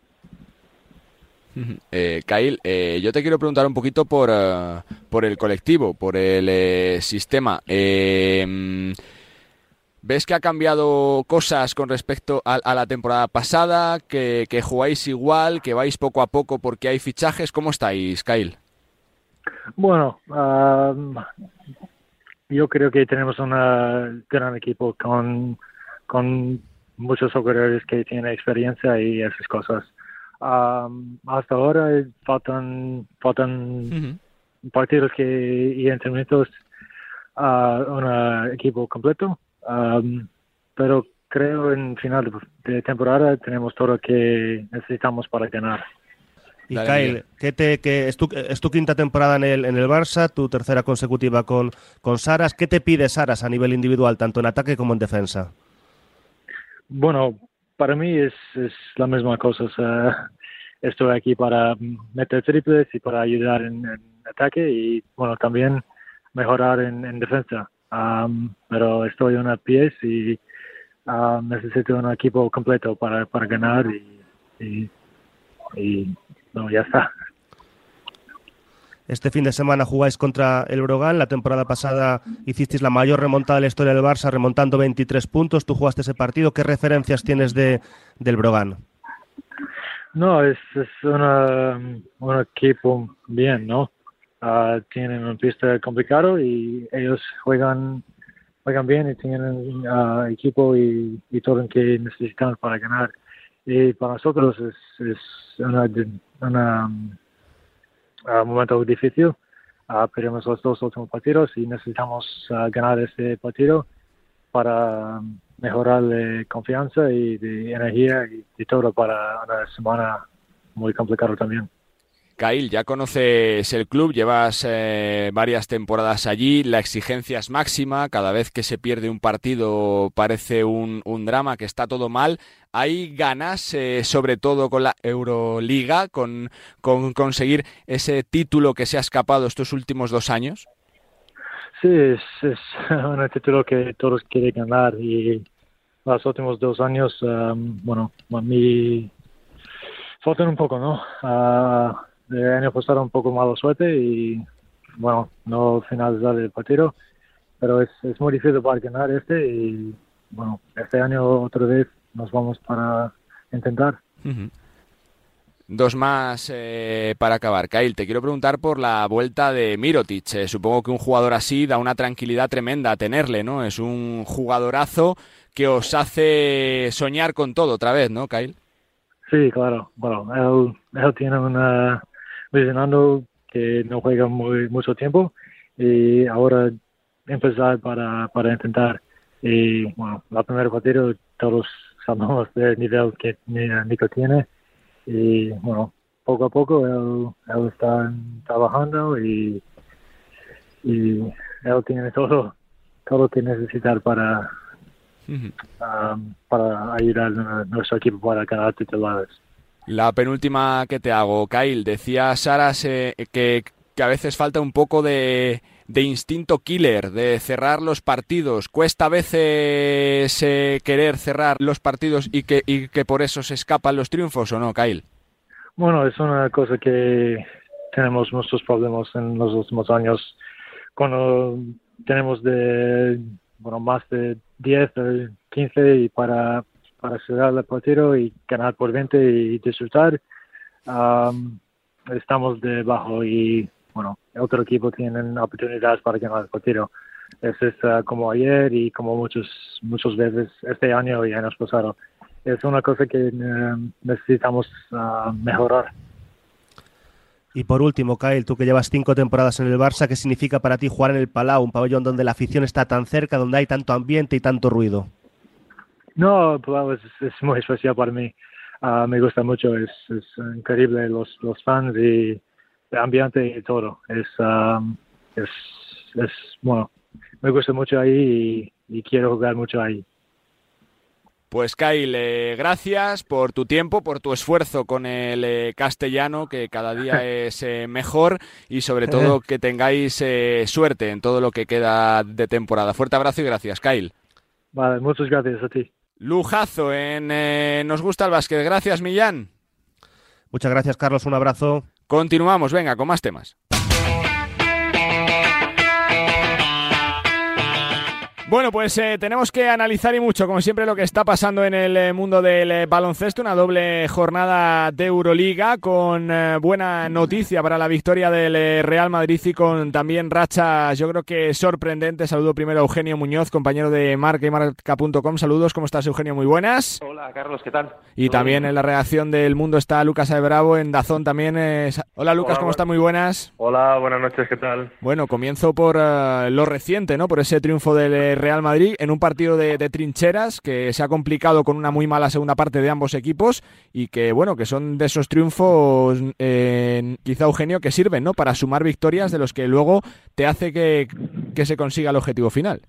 Eh, Kyle, eh, yo te quiero preguntar un poquito por, uh, por el colectivo, por el eh, sistema. Eh, ¿Ves que ha cambiado cosas con respecto a, a la temporada pasada? Que, ¿Que, jugáis igual? ¿Que vais poco a poco porque hay fichajes? ¿Cómo estáis, Kyle? Bueno, um, yo creo que tenemos un gran equipo con, con muchos jugadores que tienen experiencia y esas cosas. Um, hasta ahora faltan, faltan uh -huh. partidos que, y entrenamientos a uh, un equipo completo. Um, pero creo en final de temporada tenemos todo lo que necesitamos para ganar. Y Dale, Kyle, ¿qué te, qué, es, tu, es, tu, quinta temporada en el, en el Barça, tu tercera consecutiva con, con Saras. ¿Qué te pide Saras a nivel individual, tanto en ataque como en defensa? Bueno, para mí es, es la misma cosa. O sea, estoy aquí para meter triples y para ayudar en, en ataque y bueno, también mejorar en, en defensa. Um, pero estoy en una pies y um, necesito un equipo completo para, para ganar y, y, y no, ya está. Este fin de semana jugáis contra el Brogan. La temporada pasada hicisteis la mayor remontada de la historia del Barça, remontando 23 puntos. Tú jugaste ese partido. ¿Qué referencias tienes de, del Brogan? No, es, es una, un equipo bien, ¿no? Uh, tienen una pista complicado y ellos juegan juegan bien y tienen uh, equipo y, y, todo lo que necesitan para ganar. Y para nosotros es, es una, una uh, momento difícil. Uh, perdimos los dos últimos partidos y necesitamos ganar este partido para mejorar la confianza y de energía y, y todo para una semana muy complicada también. Kyle, ya conoces el club, llevas eh, varias temporadas allí, la exigencia es máxima, cada vez que se pierde un partido parece un, drama, que está todo mal. ¿Hay ganas, eh, sobre todo con la Euroliga, con, con, conseguir ese título que se ha escapado estos últimos dos años? Sí, es, un título que todos quieren ganar y los últimos dos años, um, bueno, mi faltan un poco, ¿no? Uh, el año pasado un poco mala suerte y, bueno, no finalizar el partido, pero es, es muy difícil para ganar este y, bueno, este año otra vez nos vamos para intentar. Dos más eh, para acabar. Kyle, te quiero preguntar por la vuelta de Mirotic. Eh, supongo que un jugador así da una tranquilidad tremenda a tenerle, ¿no? Es un jugadorazo que os hace soñar con todo otra vez, ¿no, Kyle? Sí, claro. Bueno, él, tiene una visionando que no juega muy mucho tiempo y ahora empezar para, para intentar. Y bueno, la primera partido todos sabemos del nivel que Nico tiene y bueno, poco a poco él, está trabajando y, y él tiene todo, todo que necesitar para, um, para ayudar a nuestro equipo para ganar titulares. La penúltima que te hago, Kyle, decía Sara que, a veces falta un poco de, instinto killer, de cerrar los partidos. ¿Cuesta a veces eh, querer cerrar los partidos y que, y que por eso se escapan los triunfos o no, Kyle? Bueno, es una cosa que tenemos muchos problemas en los últimos años. Cuando tenemos de, bueno, más de 10 o 15 y para, para cerrar el partido y ganar por 20 y disfrutar, estamos debajo y bueno, otro equipo tienen oportunidades para ganar el partido. Es uh, como ayer y como muchos, muchas veces este año y años pasados. Es una cosa que uh, necesitamos uh, mejorar. Y por último, Kyle, tú que llevas cinco temporadas en el Barça, ¿qué significa para ti jugar en el Palau, un pabellón donde la afición está tan cerca, donde hay tanto ambiente y tanto ruido? No, Palau es, es muy especial para mí. me gusta mucho, es, es increíble los, los fans y ambiente y todo. Es, um, es, es, bueno, me gusta mucho ahí y, quiero jugar mucho ahí. Pues Kyle, eh, gracias por tu tiempo, por tu esfuerzo con el eh, castellano, que cada día es eh, mejor y sobre todo que tengáis suerte en todo lo que queda de temporada. Fuerte abrazo y gracias, Kyle. Vale, muchas gracias a ti. Lujazo en Nos gusta el básquet. Gracias, Millán. Muchas gracias, Carlos. Un abrazo. Continuamos, venga, con más temas. Bueno, pues eh, tenemos que analizar y mucho, como siempre, lo que está pasando en el eh, mundo del eh, baloncesto. Una doble jornada de Euroliga con buena noticia para la victoria del Real Madrid y con también racha, yo creo que sorprendente. Saludo primero a Eugenio Muñoz, compañero de marca y marca.com. Saludos, ¿cómo estás, Eugenio? Muy buenas. Hola, Carlos, ¿qué tal? Y también en la redacción del Mundo está Lucas Bravo, en Dazón también. Hola, Lucas, ¿cómo estás? Muy buenas. Hola, buenas noches, ¿qué tal? Bueno, comienzo por lo reciente, ¿no? Por ese triunfo del Real Madrid en un partido de, trincheras que se ha complicado con una muy mala segunda parte de ambos equipos y que, bueno, que son de esos triunfos, eh, quizá Eugenio, que sirven, ¿no? Para sumar victorias de los que luego te hace que, se consiga el objetivo final.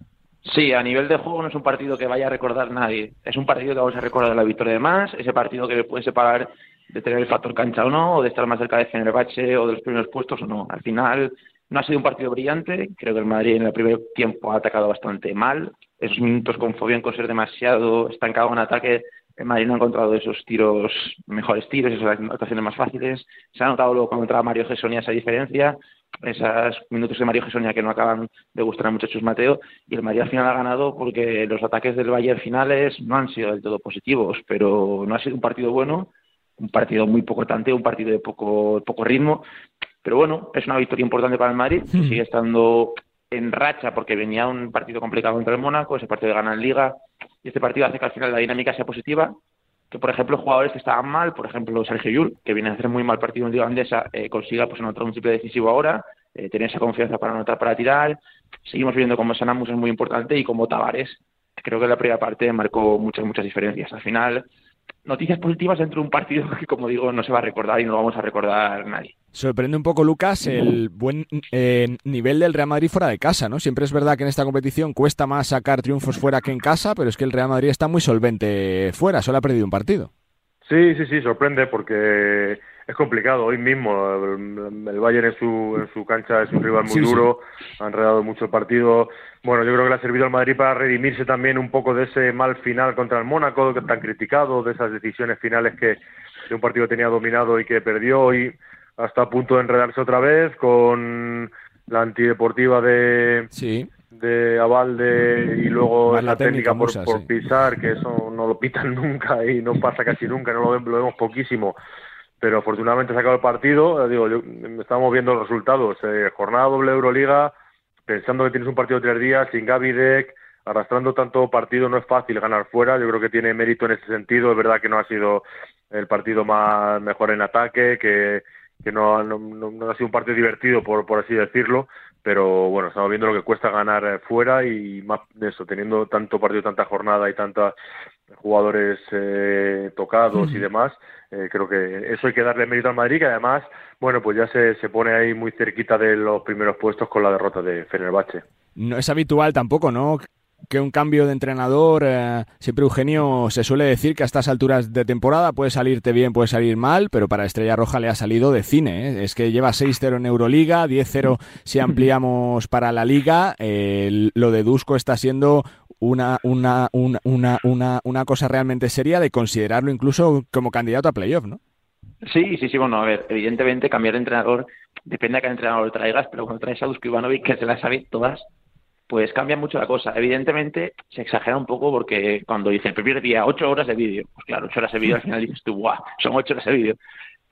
Sí, a nivel de juego no es un partido que vaya a recordar nadie. Es un partido que vamos a recordar la victoria de más, ese partido que puede separar de tener el factor cancha o no, o de estar más cerca de Fenerbahce o de los primeros puestos o no. Al final no ha sido un partido brillante, creo que el Madrid en el primer tiempo ha atacado bastante mal, esos minutos con Fobian con ser demasiado estancado en ataque, el Madrid no ha encontrado esos tiros, mejores tiros, esas actuaciones más fáciles, se ha notado luego cuando entraba Mario Gesonia esa diferencia, esos minutos de Mario Gesonia que no acaban de gustar a muchachos Mateo, y el Madrid al final ha ganado porque los ataques del Bayern finales no han sido del todo positivos, pero no ha sido un partido bueno, un partido muy poco tante, un partido de poco, poco ritmo, pero bueno, es una victoria importante para el Madrid, hmm. sigue estando en racha porque venía un partido complicado contra el Mónaco, ese partido de ganar en Liga, y este partido hace que al final la dinámica sea positiva. Que, por ejemplo, jugadores que estaban mal, por ejemplo, Sergio Yul, que viene a hacer muy mal partido en Liga Andesa, eh, consiga pues anotar un triple decisivo ahora, eh, tener esa confianza para anotar, para tirar. Seguimos viendo como Sanamus es muy importante y como Tavares, creo que en la primera parte marcó muchas, muchas diferencias. Al final, noticias positivas dentro de un partido que, como digo, no se va a recordar y no lo vamos a recordar nadie. Sorprende un poco, Lucas, el buen eh, nivel del Real Madrid fuera de casa, ¿no? Siempre es verdad que en esta competición cuesta más sacar triunfos fuera que en casa, pero es que el Real Madrid está muy solvente fuera, solo ha perdido un partido. Sí, sí, sí, sorprende porque es complicado. Hoy mismo el, Bayern en su, en su cancha es un rival muy duro, ha enredado mucho el partido. Bueno, yo creo que le ha servido al Madrid para redimirse también un poco de ese mal final contra el Mónaco, que tan criticado, de esas decisiones finales que de un partido tenía dominado y que perdió y hasta a punto de enredarse otra vez con la antideportiva de, sí. de Avalde y luego la, técnica, por, pisar, que eso no lo pitan nunca y no pasa casi nunca, no lo, lo vemos poquísimo pero afortunadamente se acabado el partido. Eh, digo, yo, estamos viendo los resultados. Eh, jornada doble Euroliga, pensando que tienes un partido de tres días, sin Gaby Deck, arrastrando tanto partido, no es fácil ganar fuera. Yo creo que tiene mérito en ese sentido. Es verdad que no ha sido el partido más mejor en ataque, que, que no, ha sido un partido divertido, por, por así decirlo. Pero bueno, estamos viendo lo que cuesta ganar eh, fuera y más de eso, teniendo tanto partido, tanta jornada y tantos jugadores tocados y demás eh, creo que eso hay que darle mérito al Madrid, que además, bueno, pues ya se, se pone ahí muy cerquita de los primeros puestos con la derrota de Fenerbahce. No es habitual tampoco, ¿no? Que un cambio de entrenador, eh, siempre Eugenio se suele decir que a estas alturas de temporada puede salirte bien, puede salir mal, pero para Estrella Roja le ha salido de cine. ¿eh? Es que lleva 6-0 en Euroliga, 10-0 si ampliamos para la Liga. lo de Dusko está siendo una, una, una, una, una, cosa realmente seria de considerarlo incluso como candidato a playoff, ¿no? Sí, sí, sí, bueno, a ver, evidentemente cambiar de entrenador depende de qué entrenador lo traigas, pero cuando traes a Dusko Ivanovic, que se las sabe todas, pues cambia mucho la cosa. Evidentemente se exagera un poco porque cuando dice el primer día ocho horas de vídeo, pues claro, ocho horas de vídeo al final dices tú, guau, son ocho horas de vídeo.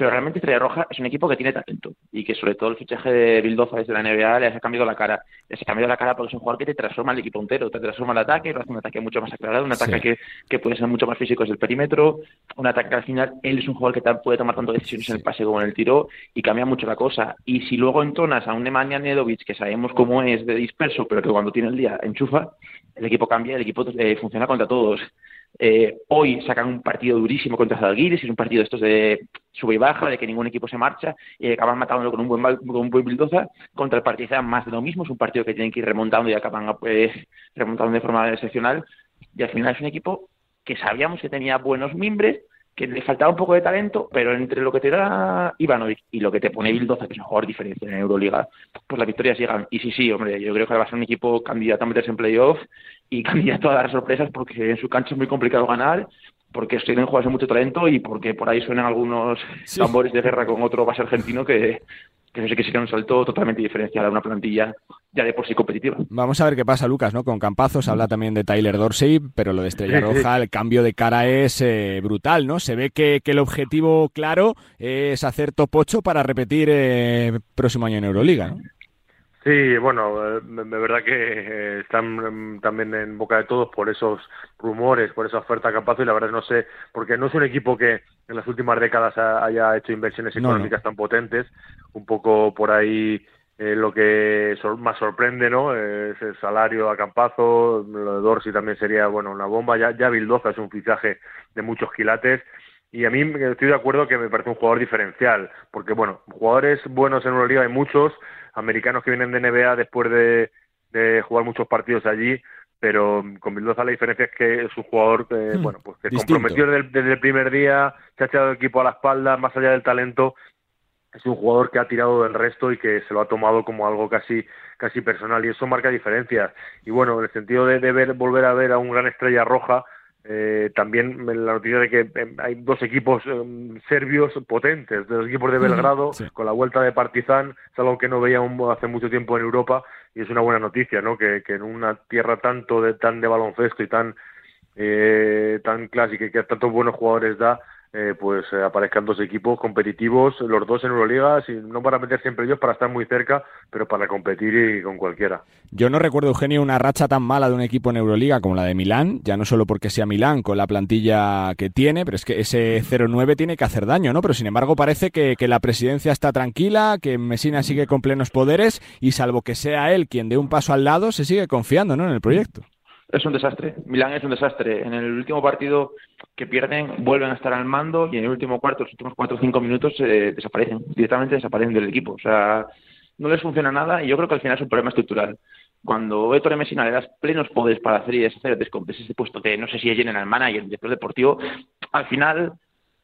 Pero realmente Estrella Roja es un equipo que tiene talento y que sobre todo el fichaje de Bildoza desde la NBA le ha cambiado la cara. Les ha cambiado la cara porque es un jugador que te transforma el equipo entero, te transforma el ataque, lo hace un ataque mucho más aclarado, un ataque que, que, puede ser mucho más físico desde el perímetro, un ataque que al final él es un jugador que puede tomar tanto decisiones en el pase como en el tiro y cambia mucho la cosa. Y si luego entonas a un Nemanja Nedovic que sabemos cómo es de disperso, pero que cuando tiene el día enchufa, el equipo cambia, el equipo eh, funciona contra todos. Eh, hoy sacan un partido durísimo contra Zalgiris, es un partido de estos de sube y baja, de que ningún equipo se marcha, y acaban matándolo con un buen, con un buen. Contra el Partizan más de lo mismo, es un partido que tienen que ir remontando y acaban pues, remontando de forma excepcional. Y al final es un equipo que sabíamos que tenía buenos mimbres, que le faltaba un poco de talento, pero entre lo que te da Ivanovic y lo que te pone Bildoza, que es mejor diferencia en Euroliga, pues las victorias llegan. Y sí, sí, hombre, yo creo que va a ser un equipo candidato a meterse en playoff y candidato a dar sorpresas porque en su cancha es muy complicado ganar, porque tienen jugadores de mucho talento y porque por ahí suenan algunos tambores de guerra con otro base argentino que, que no sé que sería un salto totalmente diferencial a una plantilla ya de por sí competitiva. Vamos a ver qué pasa, Lucas, ¿no? Con Campazos habla también de Tyler Dorsey, pero lo de Estrella Roja, el cambio de cara es eh, brutal, ¿no? Se ve que, que, el objetivo claro es hacer top 8 para repetir eh, próximo año en Euroliga, ¿no? Sí, bueno, de eh, verdad que eh, están mm, también en boca de todos por esos rumores, por esa oferta Campazo y la verdad no sé, porque no es un equipo que en las últimas décadas haya hecho inversiones económicas tan potentes, un poco por ahí eh, lo que más sorprende, ¿no? Es el salario a Campazo, lo de Dorsey también sería, bueno, una bomba, ya, ya Bildoza es un fichaje de muchos quilates y a mí estoy de acuerdo que me parece un jugador diferencial, porque bueno, jugadores buenos en Euroliga hay muchos, americanos que vienen de NBA después de, de jugar muchos partidos allí, pero con Bildoza la diferencia es que es un jugador que, hmm, bueno, pues que comprometió desde, el primer día, se ha echado el equipo a la espalda, más allá del talento, es un jugador que ha tirado del resto y que se lo ha tomado como algo casi casi personal y eso marca diferencias. Y bueno en el sentido de, de ver volver a ver a un gran estrella roja eh, también la noticia de que eh, hay dos equipos eh, serbios potentes, de los equipos de Belgrado, con la vuelta de Partizan, es algo que no veíamos hace mucho tiempo en Europa y es una buena noticia, ¿no? Que, que en una tierra tanto de tan de baloncesto y tan eh, tan clásica y que tantos buenos jugadores da, eh, pues eh, aparezcan dos equipos competitivos, los dos en Euroliga, no para meter siempre ellos, para estar muy cerca, pero para competir y con cualquiera. Yo no recuerdo, Eugenio, una racha tan mala de un equipo en Euroliga como la de Milán, ya no solo porque sea Milán con la plantilla que tiene, pero es que ese 0-9 tiene que hacer daño, ¿no? Pero sin embargo parece que, que la presidencia está tranquila, que Messina sigue con plenos poderes y salvo que sea él quien dé un paso al lado, se sigue confiando, ¿no? En el proyecto. Es un desastre. Milán es un desastre. En el último partido que pierden, vuelven a estar al mando y en el último cuarto, los últimos cuatro o cinco minutos, eh, desaparecen. Directamente desaparecen del equipo. O sea, no les funciona nada y yo creo que al final es un problema estructural. Cuando Héctor Messina le das plenos poderes para hacer y deshacer ese puesto que no sé si es general manager, director deportivo, al final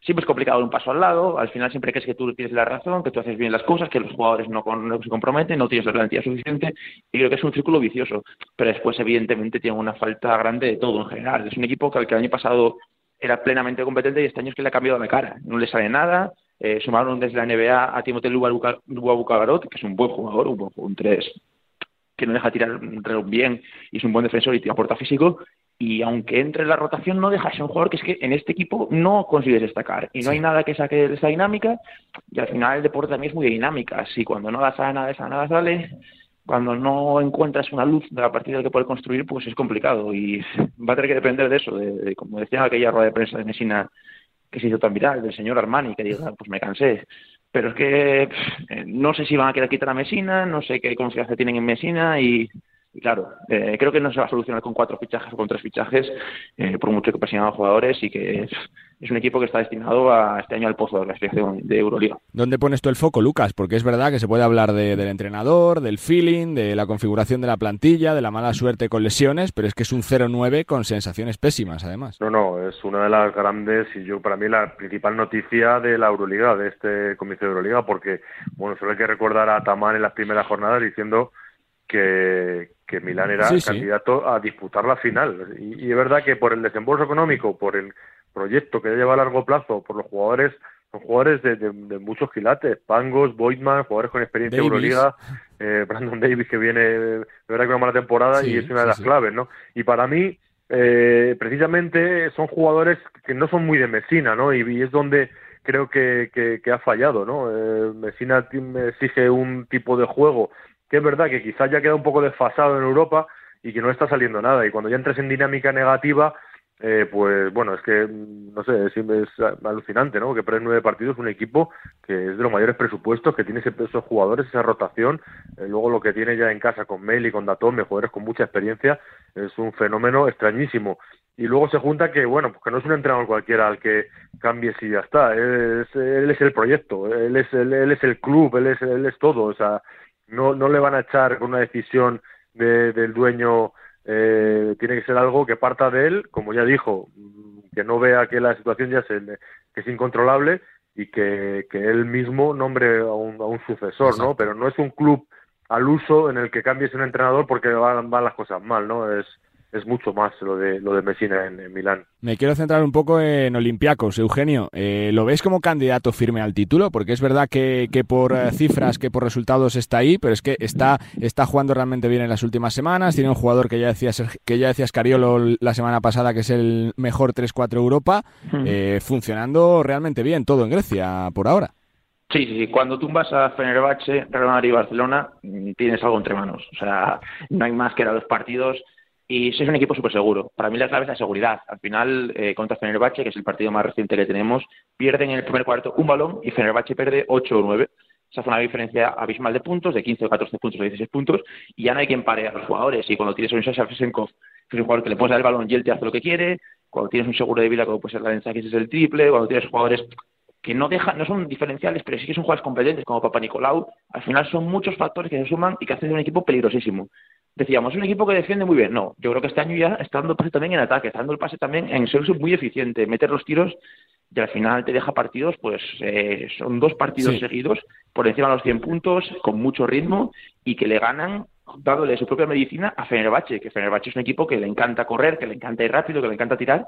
siempre es complicado dar un paso al lado, al final siempre crees que tú tienes la razón, que tú haces bien las cosas, que los jugadores no, no se comprometen, no tienes la garantía suficiente, y creo que es un círculo vicioso, pero después evidentemente tiene una falta grande de todo en general. Es un equipo que, el año pasado era plenamente competente y este año es que le ha cambiado la cara, no le sale nada, eh, sumaron desde la NBA a Timothée Luabucagarot, que es un buen jugador, un, un 3 que no deja tirar bien y es un buen defensor y te aporta físico, y aunque entre en la rotación no deja ser un jugador que es que en este equipo no consigues destacar y no hay nada que saque de esa dinámica y al final el deporte también es muy dinámica si cuando no das a nada esa nada sale cuando no encuentras una luz de la partida que puede construir pues es complicado y va a tener que depender de eso de, como decía aquella rueda de prensa de Messina que se hizo tan viral del señor Armani que diga pues me cansé pero es que eh, no sé si van a quedar quitar a Messina no sé qué confianza tienen en Messina y y claro, eh, creo que no se va a solucionar con cuatro fichajes o con tres fichajes, eh, por mucho que presionen a los jugadores y que es, un equipo que está destinado a este año al pozo de la selección de Euroliga. ¿Dónde pones tú el foco, Lucas? Porque es verdad que se puede hablar del entrenador, del feeling, de la configuración de la plantilla, de la mala suerte con lesiones, pero es que es un 0-9 con sensaciones pésimas, además. No, no, es una de las grandes y yo para mí la principal noticia de la Euroliga, de este Comité de Euroliga, porque, bueno, solo hay que recordar a Tamán en las primeras jornadas diciendo que, que Milán era candidato a disputar la final. Y, es verdad que por el desembolso económico, por el proyecto que lleva a largo plazo, por los jugadores, son jugadores de, muchos quilates, Pangos, Boydman, jugadores con experiencia en Euroliga, eh, Brandon Davis que viene de verdad que una mala temporada y es una de las claves, ¿no? Y para mí, eh, precisamente son jugadores que no son muy de Messina, ¿no? Y, es donde creo que, que, ha fallado, ¿no? Eh, Messina exige un tipo de juego que es verdad que quizás ya queda un poco desfasado en Europa y que no está saliendo nada. Y cuando ya entres en dinámica negativa, eh, pues bueno, es que, no sé, es, alucinante, ¿no? Que por nueve partidos un equipo que es de los mayores presupuestos, que tiene esos jugadores, esa rotación, eh, luego lo que tiene ya en casa con Mel y con Datome, jugadores con mucha experiencia, es un fenómeno extrañísimo. Y luego se junta que, bueno, pues que no es un entrenador cualquiera al que cambies y ya está, él es, él es el proyecto, él es, él, él es el club, él es, él es todo, o sea, no, no le van a echar con una decisión de, del dueño, eh, tiene que ser algo que parta de él, como ya dijo, que no vea que la situación ya se, que es incontrolable y que, que él mismo nombre a un, a un sucesor, ¿no? Pero no es un club al uso en el que cambies un entrenador porque van, van las cosas mal, ¿no? Es, es mucho más lo de lo de Messina en, Milán. Me quiero centrar un poco en Olympiacos. Eugenio, eh, ¿lo ves como candidato firme al título? Porque es verdad que, que por eh, cifras, que por resultados está ahí, pero es que está, está jugando realmente bien en las últimas semanas. Tiene un jugador que ya decías, que ya decías Cariolo la semana pasada, que es el mejor 3-4 Europa, eh, funcionando realmente bien todo en Grecia por ahora. Sí, sí, cuando tú vas a Fenerbahce, Real Madrid y Barcelona, mm, tienes algo entre manos. O sea, no hay más que a los partidos y es un equipo súper seguro. Para mí la clave es la seguridad. Al final, eh, contra Fenerbahce, que es el partido más reciente que tenemos, pierden en el primer cuarto un balón y Fenerbahce pierde 8 o 9. Esa fue una diferencia abismal de puntos, de 15 o 14 puntos o 16 puntos, y ya no hay quien pare a los jugadores. Y cuando tienes un Sasha Fesenkov, que es un jugador que le puedes dar el balón y él te hace lo que quiere, cuando tienes un seguro de vida como puede ser la que es el triple, cuando tienes jugadores que no dejan, no son diferenciales, pero sí que son jugadores competentes como Papa Nicolau, al final son muchos factores que se suman y que hacen de un equipo peligrosísimo decíamos, es un equipo que defiende muy bien. No, yo creo que este año ya está dando el pase también en ataque, está dando el pase también en ser muy eficiente, meter los tiros y al final te deja partidos, pues eh, son dos partidos seguidos por encima de los 100 puntos, con mucho ritmo y que le ganan dándole su propia medicina a Fenerbahce, que Fenerbahce es un equipo que le encanta correr, que le encanta ir rápido, que le encanta tirar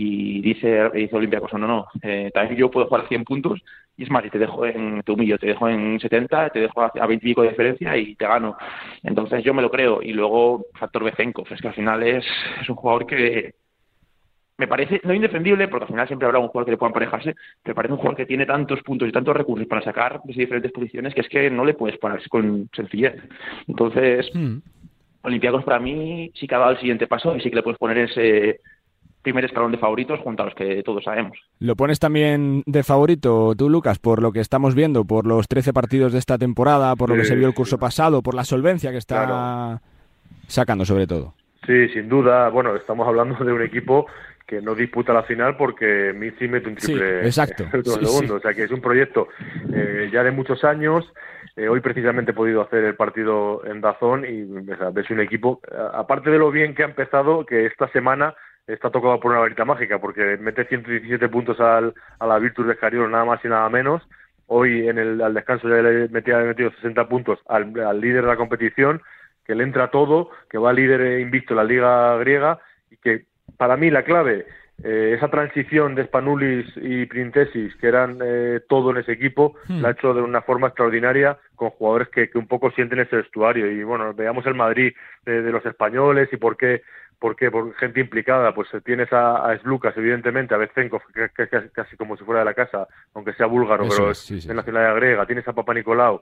y dice, dice Olympiacos, no, no, eh, también yo puedo jugar a 100 puntos y es más, y te dejo en, te humillo, te dejo en 70, te dejo a 20 y pico de diferencia y te gano. Entonces yo me lo creo. Y luego, factor Bezenkov, es que al final es, es un jugador que me parece no indefendible, porque al final siempre habrá un jugador que le pueda emparejarse, pero parece un jugador que tiene tantos puntos y tantos recursos para sacar de diferentes posiciones que es que no le puedes parar con sencillez. Entonces, mm. Olympiacos para mí sí que ha dado el siguiente paso y sí que le puedes poner ese primer escalón de favoritos junto a los que todos sabemos. ¿Lo pones también de favorito tú, Lucas, por lo que estamos viendo, por los 13 partidos de esta temporada, por lo que se vio el curso pasado, por la solvencia que está sacando sobre todo? Sí, sin duda. Bueno, estamos hablando de un equipo que no disputa la final porque Mitzi mete un triple exacto. segundo. O sea que es un proyecto eh, ya de muchos años. Eh, hoy precisamente he podido hacer el partido en Dazón y ves un equipo, aparte de lo bien que ha empezado, que esta semana está tocado por una varita mágica, porque mete 117 puntos al, a la Virtus de Escariolo, nada más y nada menos. Hoy en el al descanso ya le metía metido 60 puntos al, al líder de la competición, que le entra todo, que va líder invicto en la liga griega y que para mí la clave eh, esa transición de Spanulis y Printesis, que eran eh, todo en ese equipo, Hmm. la ha hecho de una forma extraordinaria con jugadores que, que un poco sienten ese vestuario. Y bueno, veamos el Madrid de, de los españoles y por qué, por qué, por gente implicada. Pues eh, tienes a, a evidentemente, a Bezenkov, que, que- que- casi como si fuera de la casa, aunque sea búlgaro, Eso pero es, sí, sí, de sí. nacionalidad griega. Tienes a Papa Nicolau.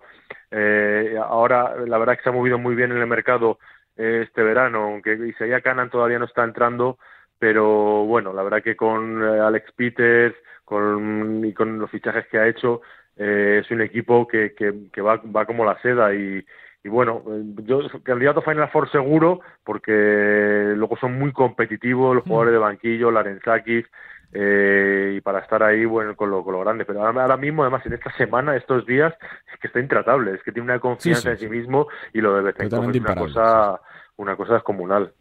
Eh, ahora, la verdad que se ha movido muy bien en el mercado eh, este verano, aunque Isaiah Canan todavía no está entrando pero bueno, la verdad que con eh, Alex Peters con, y con los fichajes que ha hecho, eh, es un equipo que, que, que va, va como la seda y, y bueno, yo candidato a Final Four seguro porque luego son muy competitivos los jugadores de banquillo, Larenzakis, eh, y para estar ahí bueno con lo, con lo grande. Pero ahora, ahora mismo además en esta semana estos días es que está intratable es que tiene una confianza sí, en sí mismo y lo de Betancourt Totalmente es una cosa una cosa descomunal.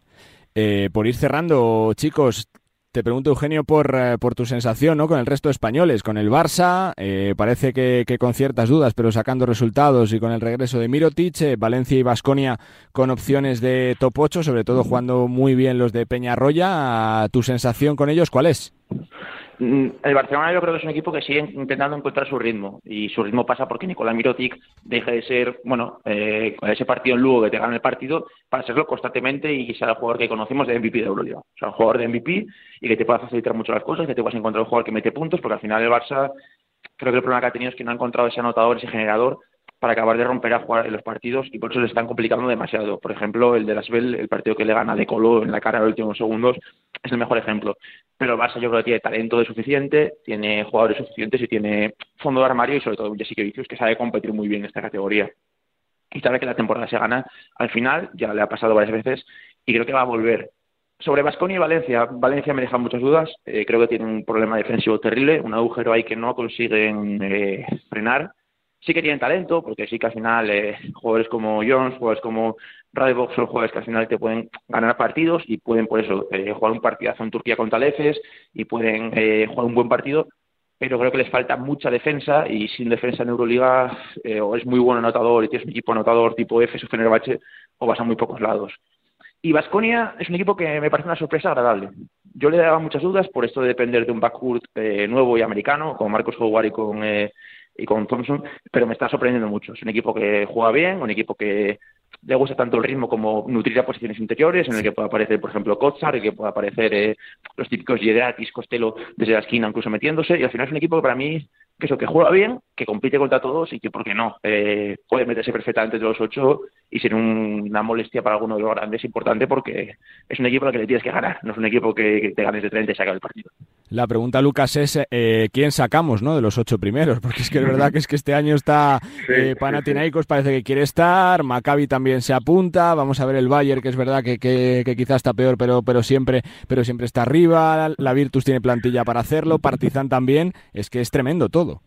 Eh, por ir cerrando, chicos, te pregunto, Eugenio, por, eh, por tu sensación ¿no? con el resto de españoles, con el Barça, eh, parece que, con ciertas dudas, pero sacando resultados, y con el regreso de Mirotic, eh, Valencia y Vasconia con opciones de top 8, sobre todo jugando muy bien los de Peñarroya. ¿Tu sensación con ellos cuál es? Mm, El Barcelona yo creo que es un equipo que sigue intentando encontrar su ritmo y su ritmo pasa porque Nicolás Mirotic deje de ser, bueno, eh, ese partido en Lugo que te gana el partido para serlo constantemente y sea el jugador que conocemos de MVP de Euroliga. O sea, un jugador de MVP y que te pueda facilitar mucho las cosas, que te puedas encontrar un jugador que mete puntos porque al final el Barça creo que el problema que ha tenido es que no ha encontrado ese anotador, ese generador para acabar de romper a jugar en los partidos y por eso le están complicando demasiado. Por ejemplo, el de Lasvel, el partido que le gana de Colo en la cara en los últimos segundos, es el mejor ejemplo. Pero el Barça yo creo que tiene talento de suficiente, tiene jugadores suficientes y tiene fondo de armario y sobre todo Jessica Vicius que sabe competir muy bien en esta categoría. Y sabe que la temporada se gana al final, ya le ha pasado varias veces y creo que va a volver. Sobre Vasconia y Valencia, Valencia me deja muchas dudas. Eh, creo que tiene un problema defensivo terrible, un agujero ahí que no consiguen eh, frenar. Sí que tienen talento, porque sí que al final eh, jugadores como Jones, jugadores como Radebox son jugadores que al final te pueden ganar partidos y pueden por eso eh, jugar un partidazo en Turquía contra el y pueden eh, jugar un buen partido, pero creo que les falta mucha defensa y sin defensa en Euroliga eh, o es muy buen anotador y tienes un equipo anotador tipo EFES o Fenerbahce o vas a muy pocos lados. Y Vasconia es un equipo que me parece una sorpresa agradable. Yo le daba muchas dudas por esto de depender de un backcourt eh, nuevo y americano, con Marcos Howard y con, y con Thompson, pero me está sorprendiendo mucho. Es un equipo que juega bien, un equipo que le gusta tanto el ritmo como nutrir a posiciones interiores, en el que puede aparecer, por ejemplo, Kotsar, en el que puede aparecer eh, los típicos Yedratis, Costello desde la esquina, incluso metiéndose, y al final es un equipo que para mí, que eso, que juega bien, que compite contra todos y que, ¿por qué no? Eh, puede meterse perfectamente entre los ocho y ser un- una molestia para alguno de los grandes importante porque es un equipo al que le tienes que ganar, no es un equipo que, que te ganes de 30 y saca el partido. La pregunta, Lucas, es eh, quién sacamos ¿no? de los ocho primeros, porque es que es verdad que es que este año está eh, Panathinaikos, parece que quiere estar, Maccabi también se apunta, vamos a ver el Bayern, que es verdad que, que, que quizás está peor, pero, pero, siempre, pero siempre está arriba, la Virtus tiene plantilla para hacerlo, Partizan también, es que es tremendo todo.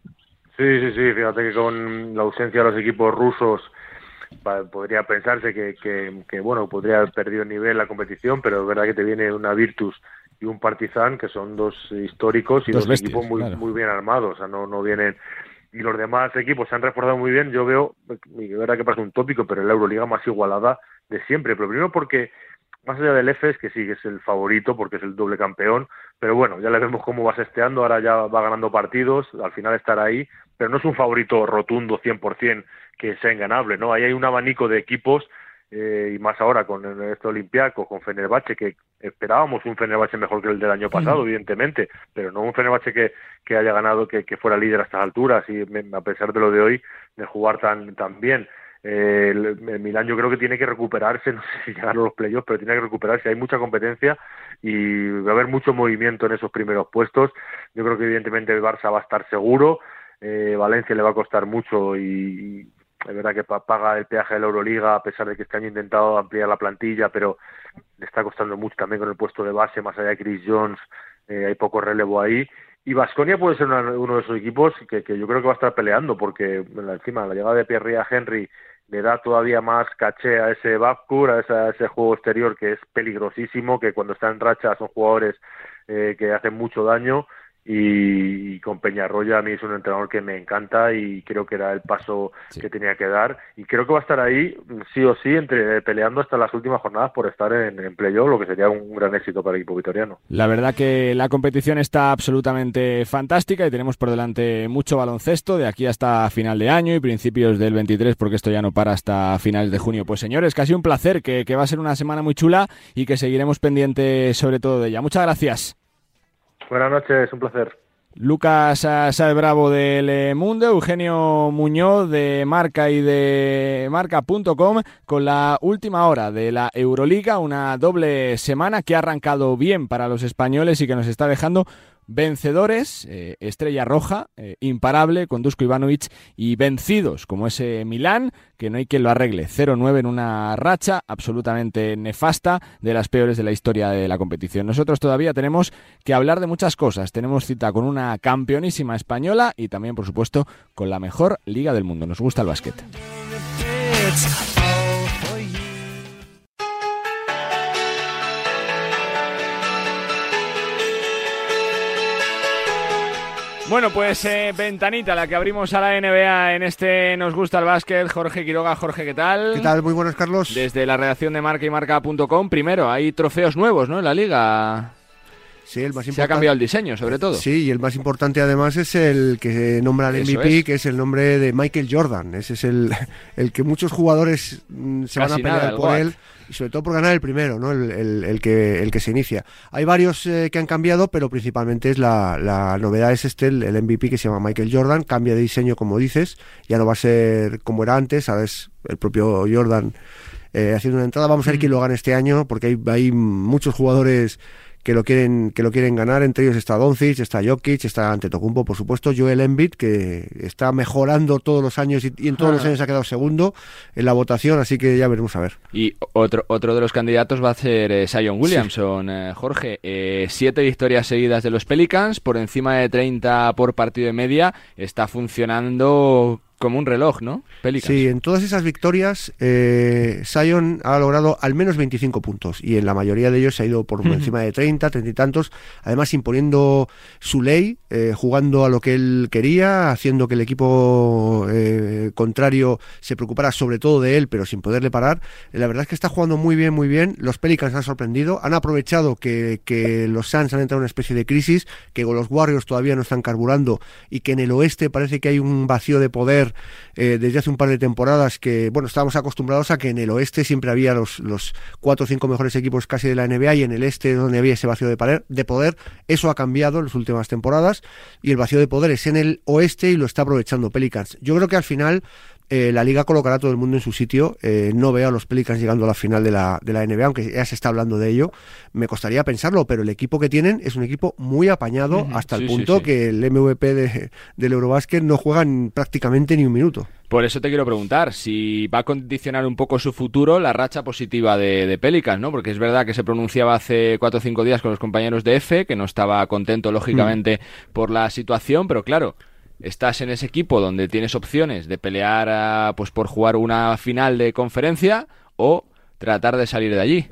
Sí, sí, sí, fíjate que con la ausencia de los equipos rusos podría pensarse que, que, que, bueno, podría haber perdido nivel la competición, pero es verdad que te viene una Virtus y un Partizan, que son dos históricos y Dos dos, bestias, equipos muy, claro. muy bien armados, o sea, no, no vienen... Y los demás equipos se han reforzado muy bien, yo veo, y es verdad que pasa un tópico, pero la Euroliga más igualada de siempre, pero primero porque más allá del EFES, que sí que es el favorito porque es el doble campeón, pero bueno, ya le vemos cómo va sesteando, ahora ya va ganando partidos, al final estará ahí, pero no es un favorito rotundo 100% que sea inganable, ¿no? Ahí hay un abanico de equipos, eh, y más ahora con este Olimpiaco, con Fenerbahce, que esperábamos un Fenerbahce mejor que el del año pasado, evidentemente, pero no un Fenerbahce que, que haya ganado, que, que fuera líder a estas alturas, y me- a pesar de lo de hoy, de jugar tan, tan bien. Eh, el, el Milán yo creo que tiene que recuperarse, no sé si llegar a los playoffs, pero tiene que recuperarse. Hay mucha competencia y va a haber mucho movimiento en esos primeros puestos. Yo creo que evidentemente el Barça va a estar seguro, eh, Valencia le va a costar mucho y, y es verdad que pa- paga el peaje de la Euroliga a pesar de que este año ha intentado ampliar la plantilla, pero le está costando mucho también con el puesto de base, más allá de Chris Jones, eh, hay poco relevo ahí. Y Vasconia puede ser uno de esos equipos que, que yo creo que va a estar peleando, porque encima la llegada de Pierre a Henry le da todavía más caché a ese backcourt, a, ese juego exterior que es peligrosísimo, que cuando está en racha son jugadores eh, que hacen mucho daño y, con Peñarroya a mí es un entrenador que me encanta y creo que era el paso que tenía que dar y creo que va a estar ahí sí o sí entre peleando hasta las últimas jornadas por estar en, en playoff, lo que sería un gran éxito para el equipo vitoriano. La verdad que la competición está absolutamente fantástica y tenemos por delante mucho baloncesto de aquí hasta final de año y principios del 23 porque esto ya no para hasta finales de junio. Pues señores, casi un placer, que, que va a ser una semana muy chula y que seguiremos pendientes sobre todo de ella. Muchas gracias. Buenas noches, un placer. Lucas Saez Bravo del Mundo, Eugenio Muñoz de Marca y de Marca.com con la última hora de la Euroliga, una doble semana que ha arrancado bien para los españoles y que nos está dejando vencedores, eh, Estrella Roja, eh, imparable, con Dusko Ivanovic, y vencidos, como ese Milán, que no hay quien lo arregle. 0-9 en una racha absolutamente nefasta, de las peores de la historia de la competición. Nosotros todavía tenemos que hablar de muchas cosas. Tenemos cita con una campeonísima española y también, por supuesto, con la mejor liga del mundo. Nos gusta el básquet. Bueno, pues eh, ventanita, la que abrimos a la NBA en este Nos Gusta el Básquet. Jorge Quiroga, Jorge, ¿qué tal? ¿Qué tal? Muy buenos, Carlos. Desde la redacción de marca y marca.com, primero, hay trofeos nuevos, ¿no? En la liga. Sí, el más Se ha cambiado el diseño, sobre todo. Sí, y el más importante además es el que nombra al MVP, que es el nombre de Michael Jordan. Ese es el, el que muchos jugadores mm, se van a pelear por él y sobre todo por ganar el primero, ¿no? el, que, el que se inicia. Hay varios eh, que han cambiado, pero principalmente es la, la novedad es este, el, MVP que se llama Michael Jordan, cambia de diseño como dices, ya no va a ser como era antes, sabes el propio Jordan eh, haciendo una entrada. Vamos a ver quién lo gana este año, porque hay, hay muchos jugadores que lo quieren que lo quieren ganar. Entre ellos está Doncic, está Jokic, está Antetokounmpo, por supuesto, Joel Embiid que está mejorando todos los años y, en todos los años ha quedado segundo en la votación, así que ya veremos a ver. Y otro otro de los candidatos va a ser eh, Zion Williamson, eh, Jorge. Eh, siete victorias seguidas de los Pelicans, por encima de 30 por partido de media, está funcionando como un reloj, ¿no? Sí, en todas esas victorias, eh, Sion ha logrado al menos 25 puntos y en la mayoría de ellos se ha ido por encima de 30, 30 y tantos, además imponiendo su ley, eh, jugando a lo que él quería, haciendo que el equipo eh, contrario se preocupara sobre todo de él, pero sin poderle parar. La verdad es que está jugando muy bien, muy bien. Los Pelicans han sorprendido, han aprovechado que, que los Suns han entrado en una especie de crisis, que los Warriors todavía no están carburando y que en el oeste parece que hay un vacío de poder eh, desde hace un par de temporadas que, bueno, estábamos acostumbrados a que en el oeste siempre había los, los cuatro o cinco mejores equipos casi de la NBA y en el este donde había ese vacío de de poder. Eso ha cambiado en las últimas temporadas y el vacío de poder es en el oeste y lo está aprovechando Pelicans. Yo creo que al final eh, la liga colocará a todo el mundo en su sitio. Eh, no veo a los Pelicans llegando a la final de la, de la NBA, aunque ya se está hablando de ello. Me costaría pensarlo, pero el equipo que tienen es un equipo muy apañado hasta el punto que el MVP de, del Eurobásquet no juega prácticamente ni un minuto. Por eso te quiero preguntar si va a condicionar un poco su futuro la racha positiva de, de Pelicans, ¿no? Porque es verdad que se pronunciaba hace cuatro o cinco días con los compañeros de F, que no estaba contento, lógicamente, mm. por la situación, pero claro, estás en ese equipo donde tienes opciones de pelear ah, pues por jugar una final de conferencia o tratar de salir de allí.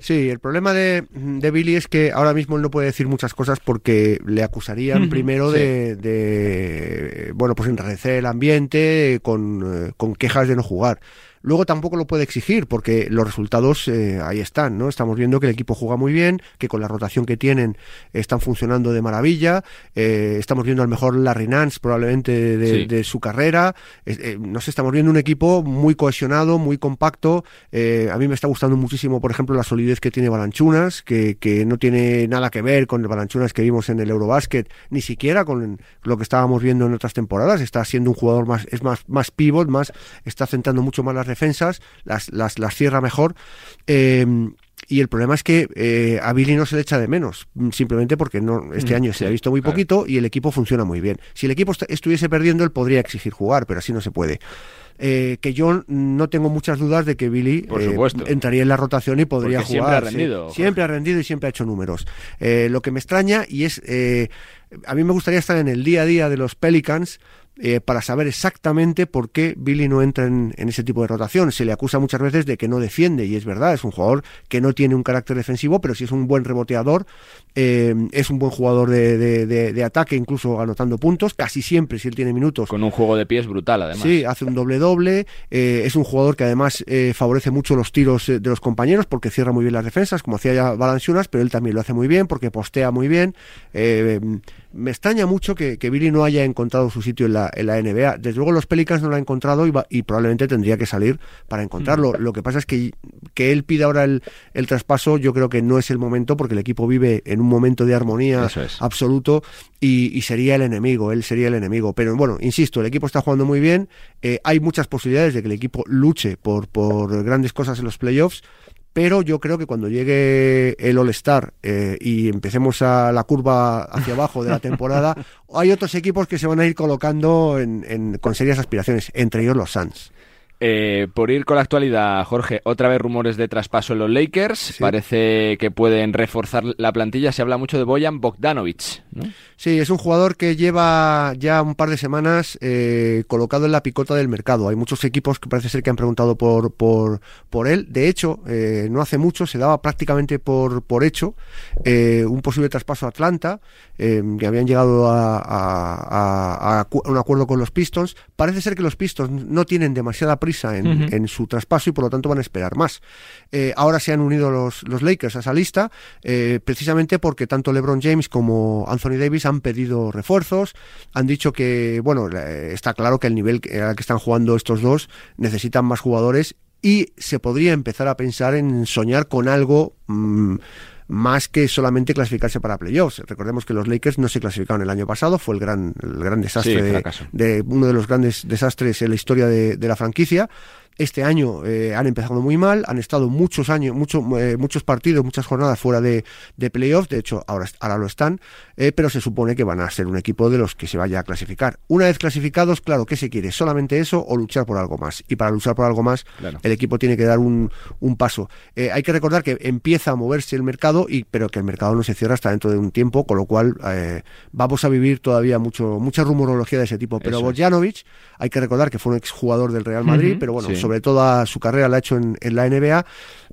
Sí, el problema de, Billy es que ahora mismo él no puede decir muchas cosas porque le acusarían primero de, bueno, pues enrarecer el ambiente con, eh, con quejas de no jugar. Luego tampoco lo puede exigir porque los resultados eh, ahí están, ¿no? Estamos viendo que el equipo juega muy bien, que con la rotación que tienen están funcionando de maravilla. Eh, estamos viendo al mejor Larry Nance probablemente de, su carrera. Eh, nos estamos viendo un equipo muy cohesionado, muy compacto. a mí me está gustando muchísimo, por ejemplo, la solidez que tiene Balanchunas, que, que no tiene nada que ver con el Balanchunas que vimos en el Eurobasket, ni siquiera con lo que estábamos viendo en otras temporadas. Está siendo un jugador más, es más, más pivot, más, está centrando mucho más las defensas, las, las, las cierra mejor. Em, y el problema es que eh, a Billy no se le echa de menos, simplemente porque no este mm, año se ha visto muy poquito y el equipo funciona muy bien. Si el equipo estuviese perdiendo, él podría exigir jugar, pero así no se puede. Eh, que yo no tengo muchas dudas de que Billy eh, entraría en la rotación y podría jugar. Siempre ha rendido. Siempre ha rendido y siempre ha hecho números. lo que me extraña y es A mí me gustaría estar en el día a día de los Pelicans eh, para saber exactamente por qué Billy no entra en, ese tipo de rotación. Se le acusa muchas veces de que no defiende, y es verdad, es un jugador que no tiene un carácter defensivo, pero sí es un buen reboteador, eh, es un buen jugador de, ataque, incluso anotando puntos, casi siempre si él tiene minutos. Con un juego de pies brutal, además. Sí, hace un doble-doble, eh, es un jugador que además favorece mucho los tiros de los compañeros porque cierra muy bien las defensas, como hacía ya Valanciunas, pero él también lo hace muy bien porque postea muy bien me extraña mucho que, Billy no haya encontrado su sitio en la, en la NBA. Desde luego los Pelicans no lo han encontrado y, probablemente tendría que salir para encontrarlo. Lo que pasa es que, que él pida ahora el, traspaso, yo creo que no es el momento porque el equipo vive en un momento de armonía absoluto y, sería el enemigo, él sería el enemigo. Pero bueno, insisto, el equipo está jugando muy bien, eh, hay muchas posibilidades de que el equipo luche por, por grandes cosas en los playoffs pero yo creo que cuando llegue el All-Star eh, y empecemos a la curva hacia abajo de la temporada, hay otros equipos que se van a ir colocando en, con serias aspiraciones, entre ellos los Suns. Eh, por ir con la actualidad, Jorge, otra vez rumores de traspaso en los Lakers. Parece que pueden reforzar la plantilla. Se habla mucho de Boyan Bogdanovic. Sí, es un jugador que lleva ya un par de semanas eh, colocado en la picota del mercado. Hay muchos equipos que parece ser que han preguntado por, por, por él. De hecho, eh, no hace mucho se daba prácticamente por, por hecho un posible traspaso a Atlanta, que habían llegado a, a, un acuerdo con los Pistons. Parece ser que los Pistons no tienen demasiada en, su traspaso y por lo tanto van a esperar más. Eh, ahora se han unido los, los, Lakers a esa lista eh, precisamente porque tanto LeBron James como Anthony Davis han pedido refuerzos, han dicho que, bueno, está claro que el nivel al que están jugando estos dos necesitan más jugadores y se podría empezar a pensar en soñar con algo... Mm, más que solamente clasificarse para playoffs. Recordemos que los Lakers no se clasificaron el año pasado, fue el gran, el gran desastre de, uno de los grandes desastres en la historia de, de la franquicia. Este año eh, han empezado muy mal, han estado muchos años, mucho, eh, muchos partidos, muchas jornadas fuera de, de playoffs, de hecho ahora, ahora lo están, eh, pero se supone que van a ser un equipo de los que se vaya a clasificar. Una vez clasificados, claro, ¿qué se quiere? ¿Solamente eso o luchar por algo más? Y para luchar por algo más, el equipo tiene que dar un, un paso. hay que recordar que empieza a moverse el mercado, y, pero que el mercado no se cierra hasta dentro de un tiempo, con lo cual vamos a vivir todavía mucho mucha rumorología de ese tipo. Pero Bojanovic, hay que recordar que fue un exjugador del Real Madrid, pero bueno, sobre toda su carrera la ha hecho en, la NBA,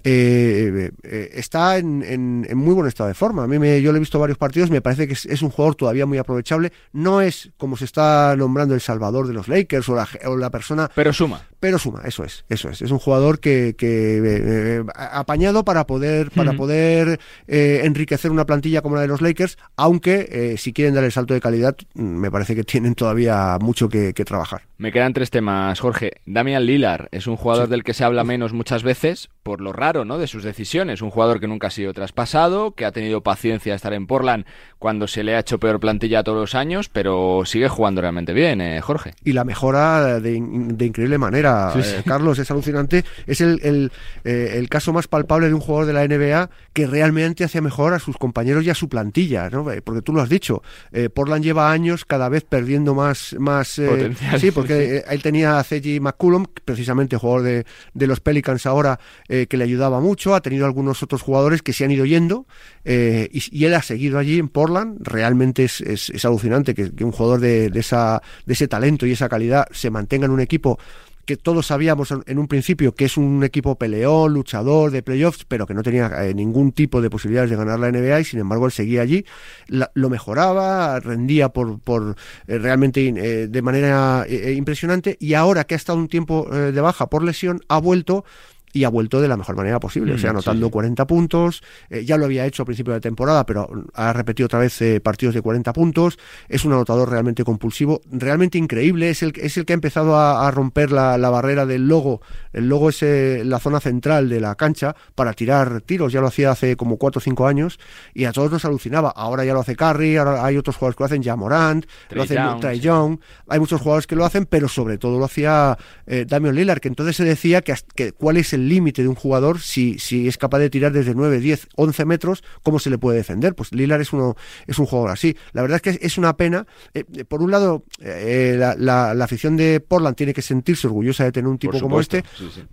eh, eh, está en, muy buen estado de forma. A mí me, yo le he visto varios partidos, me parece que es, un jugador todavía muy aprovechable. No es como se está nombrando el salvador de los Lakers o la, o la persona. Pero suma. Pero suma, eso es, eso es. Es un jugador que, que eh, apañado para poder, para poder enriquecer una plantilla como la de los Lakers, aunque si quieren dar el salto de calidad, me parece que tienen todavía mucho que, trabajar. Me quedan tres temas, Jorge. Damian Lillard es un jugador del que se habla menos muchas veces por lo raro, ¿no? De sus decisiones. Un jugador que nunca ha sido traspasado, que ha tenido paciencia de estar en Portland cuando se le ha hecho peor plantilla todos los años, pero sigue jugando realmente bien, ¿eh, Jorge. Y la mejora de, increíble manera, eh, Carlos, es alucinante. Es el, eh, el, caso más palpable de un jugador de la NBA que realmente hace mejor a sus compañeros y a su plantilla, ¿no? Porque tú lo has dicho, Portland lleva años cada vez perdiendo más, más Sí, porque él tenía a C.J. McCullum, precisamente jugador de, de los Pelicans ahora, eh, que le ayudaba mucho, ha tenido algunos otros jugadores que se han ido yendo eh, y, él ha seguido allí en Portland. Realmente es, es, alucinante que, un jugador de, de, esa, de ese talento y esa calidad se mantenga en un equipo que todos sabíamos en un principio que es un equipo peleón, luchador de playoffs, pero que no tenía eh, ningún tipo de posibilidades de ganar la NBA y sin embargo él seguía allí, lo mejoraba, rendía por, por realmente de manera impresionante y ahora que ha estado un tiempo de baja por lesión ha vuelto y ha vuelto de la mejor manera posible, o sea, mm, anotando 40 puntos, eh, ya lo había hecho a principio de temporada, pero ha repetido otra vez eh, partidos de 40 puntos, es un anotador realmente compulsivo, realmente increíble, es el, es el que ha empezado a, romper la, barrera del logo, el logo es eh, la zona central de la cancha para tirar tiros, ya lo hacía hace como 4 o 5 años y a todos nos alucinaba, ahora ya lo hace Curry, ahora hay otros jugadores que lo hacen, ya Morant, lo hace Trey Young, hay muchos jugadores que lo hacen, pero sobre todo lo hacía Damian Lillard, que entonces se decía que, que cuál es el el límite de un jugador, si, si es capaz de tirar desde 9, 10, 11 metros, ¿cómo se le puede defender? Pues Lillard es, uno, es un jugador así. La verdad es que es una pena. Eh, por un lado, eh, la, la, afición de Portland tiene que sentirse orgullosa de tener un tipo como este,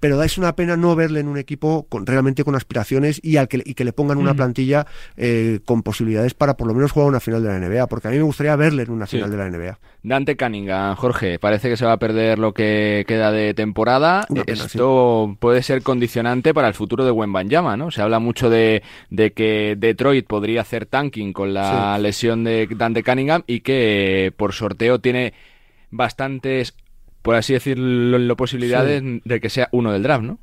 pero es una pena no verle en un equipo con, realmente con aspiraciones y, al que, y que le pongan una mm. plantilla eh, con posibilidades para por lo menos jugar una final de la NBA, porque a mí me gustaría verle en una final de la NBA. Dante Cunningham, Jorge, parece que se va a perder lo que queda de temporada. Esto puede ser condicionante para el futuro de Wembanyama, ¿no? Se habla mucho de, que Detroit podría hacer tanking con la lesión de Dante Cunningham y que por sorteo tiene bastantes, por así decirlo, posibilidades de que sea uno del draft, ¿no?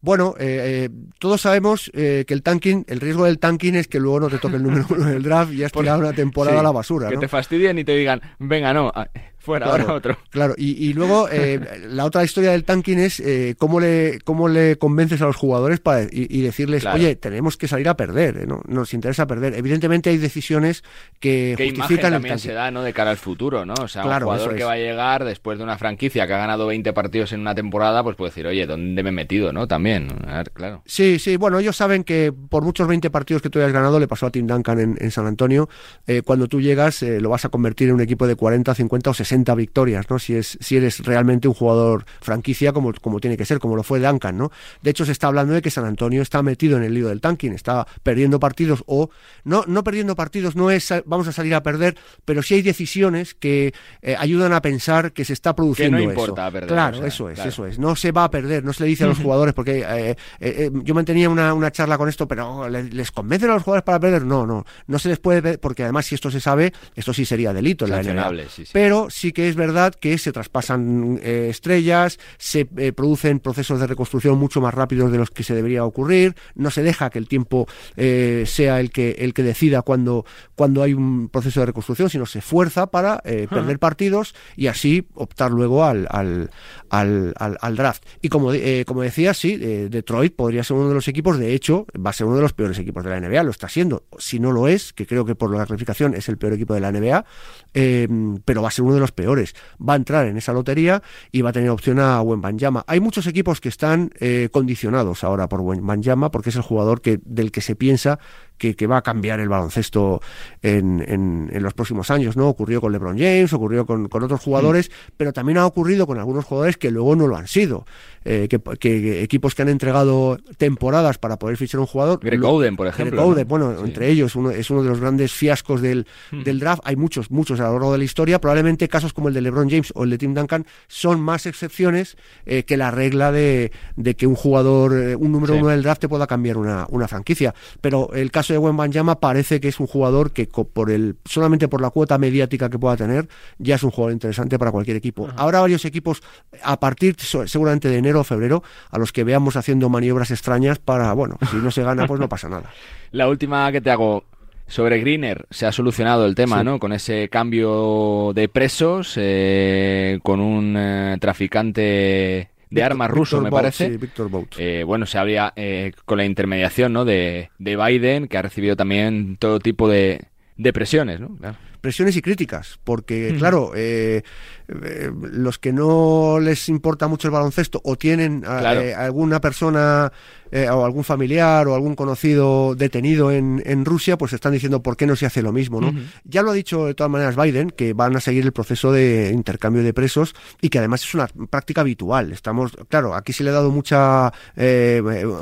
Bueno, eh, eh, todos sabemos eh, que el tanking, el riesgo del tanking es que luego no te toque el número uno del draft y has tirado una temporada a la basura. Que te fastidien y te digan, venga, no, fuera, ahora otro. Claro, y, luego la otra historia del tanking es cómo, le, cómo le convences a los jugadores para, y, decirles, oye, tenemos que salir a perder, ¿no? nos interesa perder. Evidentemente hay decisiones que ¿Qué justifican imagen también se da ¿no? de cara al futuro, ¿no? O sea, un jugador que va a llegar después de una franquicia que ha ganado 20 partidos en una temporada, pues puede decir, oye, ¿dónde me he metido, no? También claro. Sí, sí, bueno, ellos saben que por muchos 20 partidos que tú hayas ganado, le pasó a Tim Duncan en, San Antonio, eh, cuando tú llegas eh, lo vas a convertir en un equipo de 40, 50 o 60 victorias, ¿no? Si, es, si eres realmente un jugador franquicia como, como tiene que ser, como lo fue Duncan, ¿no? De hecho, se está hablando de que San Antonio está metido en el lío del tanking, está perdiendo partidos o no, no perdiendo partidos, no es vamos a salir a perder, pero sí hay decisiones que eh, ayudan a pensar que se está produciendo que no importa Perder, claro, eso es, eso es. No se va a perder, no se le dice a los jugadores porque eh, eh, eh, yo mantenía una, una, charla con esto, pero ¿les, convencen a los jugadores para perder? No, no, no se les puede, porque además si esto se sabe, esto sí sería delito en la NBA. Pero sí que es verdad que se traspasan estrellas, se producen procesos de reconstrucción mucho más rápidos de los que se debería ocurrir, no se deja que el tiempo sea el que, el que decida cuando, cuando hay un proceso de reconstrucción, sino se fuerza para perder partidos y así optar luego al, al, al, al draft. Y como, como decía, sí, Detroit podría ser uno de los equipos, de hecho, va a ser uno de los peores equipos de la NBA, lo está siendo. Si no lo es, que creo que por la clasificación es el peor equipo de la NBA, eh, pero va a ser uno de los peores. Va a entrar en esa lotería y va a tener opción a Wembanyama. Hay muchos equipos que están eh, condicionados ahora por Wembanyama porque es el jugador que, del que se piensa que, va a cambiar el baloncesto en, en, los próximos años, ¿no? Ocurrió con LeBron James, ocurrió con, otros jugadores, pero también ha ocurrido con algunos jugadores que luego no lo han sido. Eh, que, equipos que han entregado temporadas para poder fichar un jugador. Greg Oden, por ejemplo. bueno, entre ellos uno, es uno de los grandes fiascos del, mm. del, draft. Hay muchos, muchos a lo largo de la historia. Probablemente casos como el de LeBron James o el de Tim Duncan son más excepciones eh, que la regla de, de, que un jugador, eh, un número uno del draft te pueda cambiar una, una franquicia. Pero el caso de Wembanyama parece que es un jugador que por el solamente por la cuota mediática que pueda tener ya es un jugador interesante para cualquier equipo. Habrá varios equipos a partir seguramente de enero o febrero a los que veamos haciendo maniobras extrañas para, bueno, si no se gana pues no pasa nada. La última que te hago, sobre Greener se ha solucionado el tema, ¿no? Con ese cambio de presos, eh, con un eh, traficante de armas ruso, me parece. Eh, bueno, se habría eh, con la intermediación ¿no? de, de Biden, que ha recibido también todo tipo de, de presiones, ¿no? Presiones y críticas, porque, claro, eh, eh, los que no les importa mucho el baloncesto o tienen eh, alguna persona eh, o algún familiar o algún conocido detenido en, en, Rusia, pues están diciendo por qué no se hace lo mismo, ¿no? Ya lo ha dicho de todas maneras Biden, que van a seguir el proceso de intercambio de presos y que además es una práctica habitual. Estamos, claro, aquí se le ha dado mucha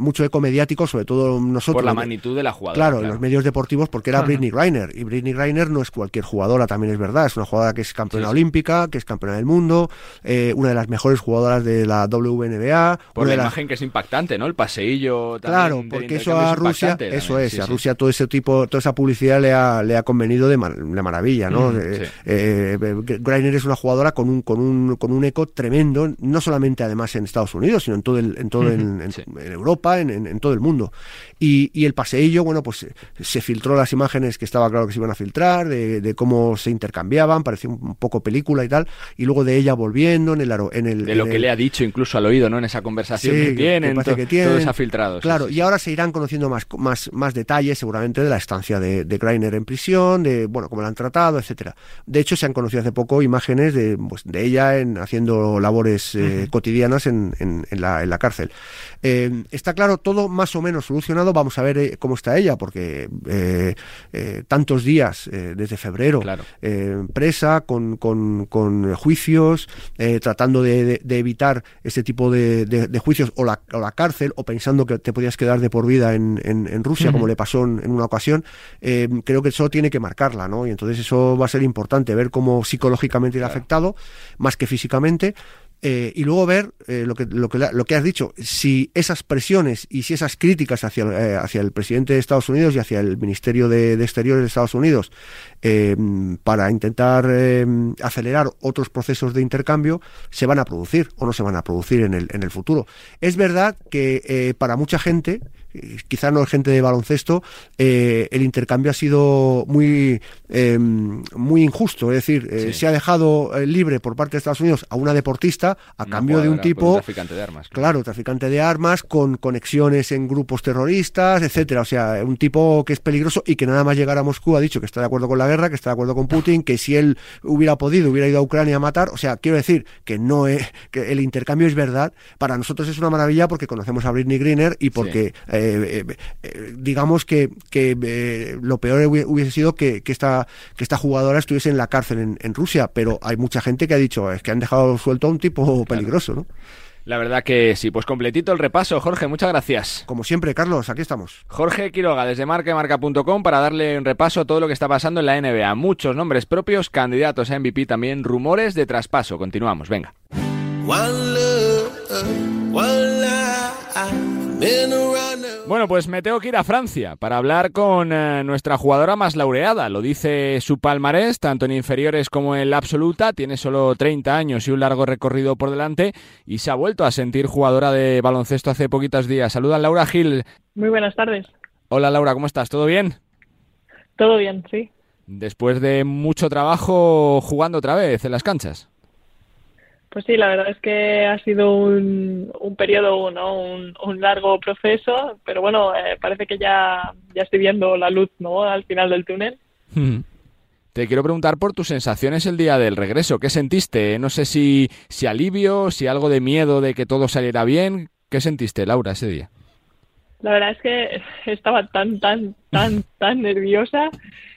mucho eco mediático, sobre todo nosotros. Por la magnitud de la jugada. Claro, en los medios deportivos, porque era Britney Reiner. Y Britney Reiner no es cualquier jugadora, también es verdad. Es una jugadora que es campeona olímpica, que es campeona del mundo, eh, una de las mejores jugadoras de la WNBA. Por la imagen que es impactante, ¿no? El paseillo. Claro, porque eso a Rusia, eso es, a Rusia todo ese tipo, toda esa publicidad le ha, le ha convenido de, maravilla, ¿no? Mm, eh, eh, Greiner es una jugadora con un, con un, con un eco tremendo, no solamente además en Estados Unidos, sino en todo el, en todo en, Europa, en, en, todo el mundo. Y, y el paseillo, bueno, pues se filtró las imágenes que estaba claro que se iban a filtrar, de, de cómo se intercambiaban, parecía un poco película y tal, y luego de ella volviendo en el... En el de lo que le ha dicho incluso al oído, ¿no? En esa conversación que, tienen, que, todo se ha filtrado. Claro, y ahora se irán conociendo más, más, más detalles seguramente de la estancia de, de Greiner en prisión, de, bueno, cómo la han tratado, etcétera. De hecho, se han conocido hace poco imágenes de, pues, de ella en, haciendo labores eh, cotidianas en, en, la, en la cárcel. Eh, está claro, todo más o menos solucionado, vamos a ver eh, cómo está ella, porque tantos días desde febrero presa, con, con, con juicios, tratando de, de, evitar ese tipo de, de juicios o la, o la, cárcel, o pensando que te podías quedar de por vida en, en, Rusia, como le pasó en, una ocasión, creo que eso tiene que marcarla, ¿no? Y entonces eso va a ser importante, ver cómo psicológicamente le ha afectado, más que físicamente, eh, y luego ver eh, lo, que, lo, que, lo que has dicho, si esas presiones y si esas críticas hacia, eh, hacia el presidente de Estados Unidos y hacia el Ministerio de, Exteriores de Estados Unidos para intentar acelerar otros procesos de intercambio se van a producir o no se van a producir en el, en el futuro. Es verdad que para mucha gente, quizá no es gente de baloncesto, eh, el intercambio ha sido muy, em, muy injusto. Es decir, eh, se ha dejado eh, libre por parte de Estados Unidos a una deportista a cambio de un tipo. traficante de armas. Claro. traficante de armas con conexiones en grupos terroristas, etcétera. O sea, un tipo que es peligroso y que nada más llegar a Moscú ha dicho que está de acuerdo con la guerra, que está de acuerdo con Putin, que si él hubiera podido, hubiera ido a Ucrania a matar. O sea, quiero decir que no es, que el intercambio es verdad. Para nosotros es una maravilla porque conocemos a Britney Greener y porque eh, eh, digamos que, eh, lo peor hubiese sido que, esta, que esta jugadora estuviese en la cárcel en, Rusia, pero hay mucha gente que ha dicho es que han dejado suelto a un tipo peligroso, ¿no? La verdad que sí, pues completito el repaso. Jorge, muchas gracias. Como siempre, Carlos, aquí estamos. Jorge Quiroga, desde marcamarca.com, para darle un repaso a todo lo que está pasando en la NBA. Muchos nombres propios, candidatos a MVP también, rumores de traspaso. Continuamos, venga. Bueno, pues me tengo que ir a Francia para hablar con eh, nuestra jugadora más laureada. Lo dice su palmarés, tanto en inferiores como en la absoluta. Tiene solo 30 años y un largo recorrido por delante y se ha vuelto a sentir jugadora de baloncesto hace poquitos días. Saluda Laura Gil. Muy buenas tardes. Hola Laura, ¿cómo estás? ¿Todo bien? Todo bien, sí. Después de mucho trabajo jugando otra vez en las canchas. Pues sí, la verdad es que ha sido un, un periodo, ¿no? un, un largo proceso, pero bueno, eh, parece que ya, ya estoy viendo la luz ¿no? al final del túnel. Te quiero preguntar por tus sensaciones el día del regreso. ¿Qué sentiste? No sé si, si alivio, si algo de miedo de que todo saliera bien. ¿Qué sentiste, Laura, ese día? La verdad es que estaba tan, tan, tan, tan nerviosa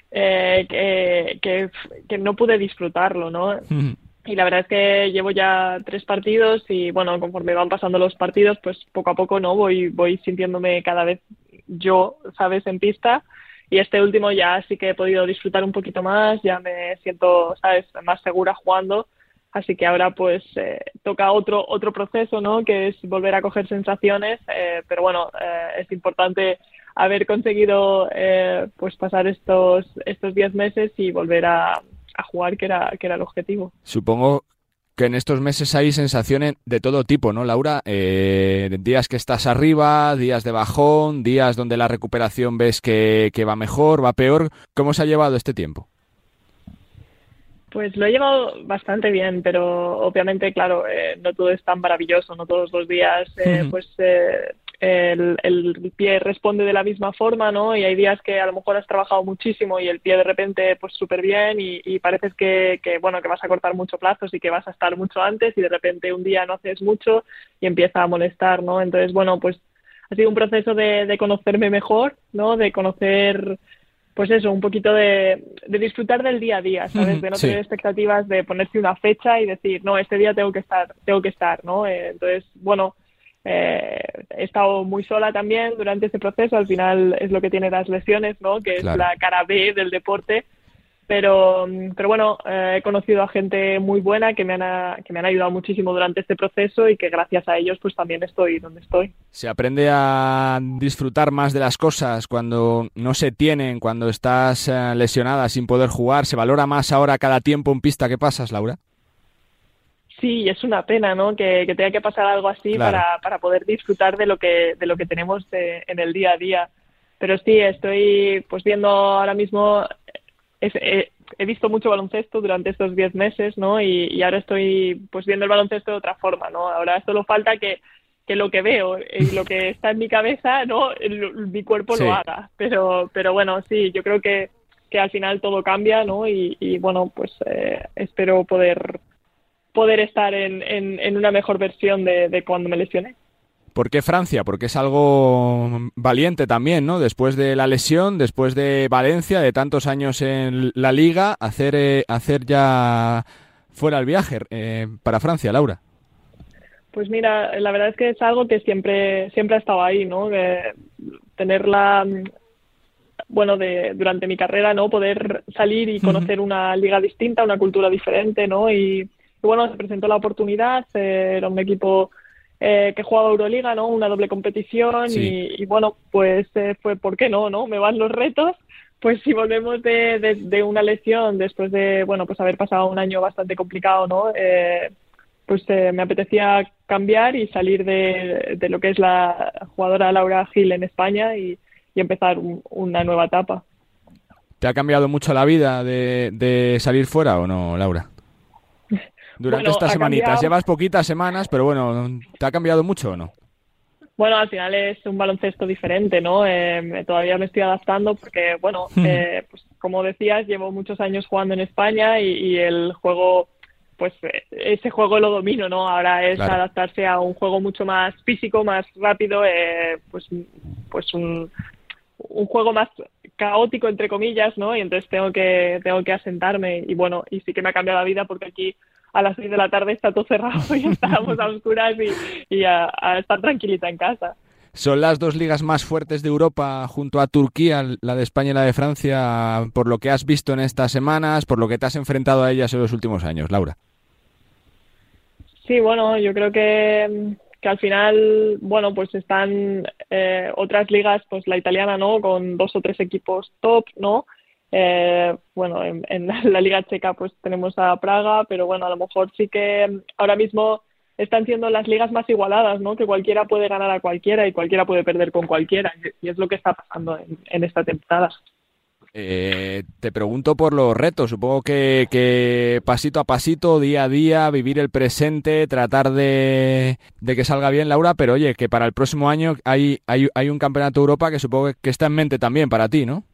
eh, que, que, que, no pude disfrutarlo, ¿no? Y la verdad es que llevo ya tres partidos y bueno, conforme van pasando los partidos, pues poco a poco no voy voy sintiéndome cada vez yo, sabes, en pista. Y este último ya sí que he podido disfrutar un poquito más, ya me siento, sabes, más segura jugando, así que ahora pues eh, toca otro otro proceso, ¿no? Que es volver a coger sensaciones, eh, pero bueno, eh, es importante haber conseguido pues pasar estos estos diez meses y volver a a jugar, que era, que era el objetivo. Supongo que en estos meses hay sensaciones de todo tipo, ¿no, Laura? Eh, días que estás arriba, días de bajón, días donde la recuperación ves que, va mejor, va peor. ¿Cómo se ha llevado este tiempo? Pues lo he llevado bastante bien, pero obviamente, claro, eh, no todo es tan maravilloso, no todos los días, eh, pues eh, el, el, pie responde de la misma forma, ¿no? Y hay días que a lo mejor has trabajado muchísimo y el pie de repente pues súper bien y, y pareces que, que, bueno, que vas a cortar mucho plazos y que vas a estar mucho antes y de repente un día no haces mucho y empieza a molestar, ¿no? Entonces, bueno, pues ha sido un proceso de, de conocerme mejor, ¿no? De conocer pues eso, un poquito de, de, disfrutar del día a día, ¿sabes? De no tener expectativas de ponerse una fecha y decir, no, este día tengo que estar, tengo que estar, ¿no? Eh, entonces, bueno, eh, he estado muy sola también durante este proceso, al final es lo que tiene las lesiones, ¿no? Que es la cara B del deporte. Pero, pero bueno, eh, he conocido a gente muy buena que me, han, que me han ayudado muchísimo durante este proceso y que gracias a ellos pues también estoy donde estoy. Se aprende a disfrutar más de las cosas cuando no se tienen, cuando estás eh, lesionada sin poder jugar. ¿Se valora más ahora cada tiempo en pista que pasas, Laura? Sí, es una pena, ¿no? Que, tenga que pasar algo así para, para poder disfrutar de lo que de lo que tenemos en el día a día. Pero sí, estoy pues viendo ahora mismo es, eh, he visto mucho baloncesto durante estos diez meses, ¿no? Y, y, ahora estoy pues viendo el baloncesto de otra forma, ¿no? Ahora solo falta que, que lo que veo y lo que está en mi cabeza, ¿no? mi cuerpo lo haga. Pero, pero bueno, sí, yo creo que, que al final todo cambia, ¿no? Y, y bueno, pues eh, espero poder poder estar en, en, en una mejor versión de, de cuando me lesioné. ¿Por qué Francia? Porque es algo valiente también, ¿no? Después de la lesión, después de Valencia, de tantos años en la liga, hacer, eh, hacer ya fuera el viaje eh, para Francia, Laura. Pues mira, la verdad es que es algo que siempre, siempre ha estado ahí, ¿no? De tenerla, bueno, de, durante mi carrera, ¿no? Poder salir y conocer una liga distinta, una cultura diferente, ¿no? Y bueno, se presentó la oportunidad, era un equipo eh, que jugaba Euroliga, ¿no? Una doble competición Sí. y, y, bueno, pues eh, fue, ¿por qué no, no? Me van los retos. Pues si volvemos de, de, de, una lesión después de, bueno, pues haber pasado un año bastante complicado, ¿no? Eh, pues eh, me apetecía cambiar y salir de, de, lo que es la jugadora Laura Gil en España y, y empezar un, una nueva etapa. ¿Te ha cambiado mucho la vida de, de salir fuera o no, Laura? Durante Bueno, estas semanitas, cambiado. llevas poquitas semanas, pero bueno, ¿te ha cambiado mucho o no? Bueno, al final es un baloncesto diferente, ¿no? Eh, me- todavía me estoy adaptando porque, bueno, eh, pues como decías, llevo muchos años jugando en España y, y el juego, pues eh, ese juego lo domino, ¿no? Ahora es Claro. adaptarse a un juego mucho más físico, más rápido, eh, pues, pues un, un juego más caótico entre comillas, ¿no? Y entonces tengo que tengo que asentarme y bueno, y sí que me ha cambiado la vida porque aquí a las seis de la tarde está todo cerrado y estábamos a oscuras y, y a, a estar tranquilita en casa. Son las dos ligas más fuertes de Europa junto a Turquía, la de España y la de Francia, por lo que has visto en estas semanas, por lo que te has enfrentado a ellas en los últimos años, Laura. Sí, bueno, yo creo que, que al final, bueno, pues están eh, otras ligas, pues la italiana, ¿no? Con dos o tres equipos top, ¿no? Eh, bueno, en, en la Liga Checa pues tenemos a Praga, pero bueno, a lo mejor sí que ahora mismo están siendo las ligas más igualadas, ¿no? Que cualquiera puede ganar a cualquiera y cualquiera puede perder con cualquiera. Y es lo que está pasando en, esta temporada. Eh, te pregunto por los retos. Supongo que, pasito a pasito, día a día, vivir el presente, tratar de, de que salga bien, Laura. Pero oye, que para el próximo año hay, hay, hay un campeonato Europa que supongo que está en mente también para ti, ¿no?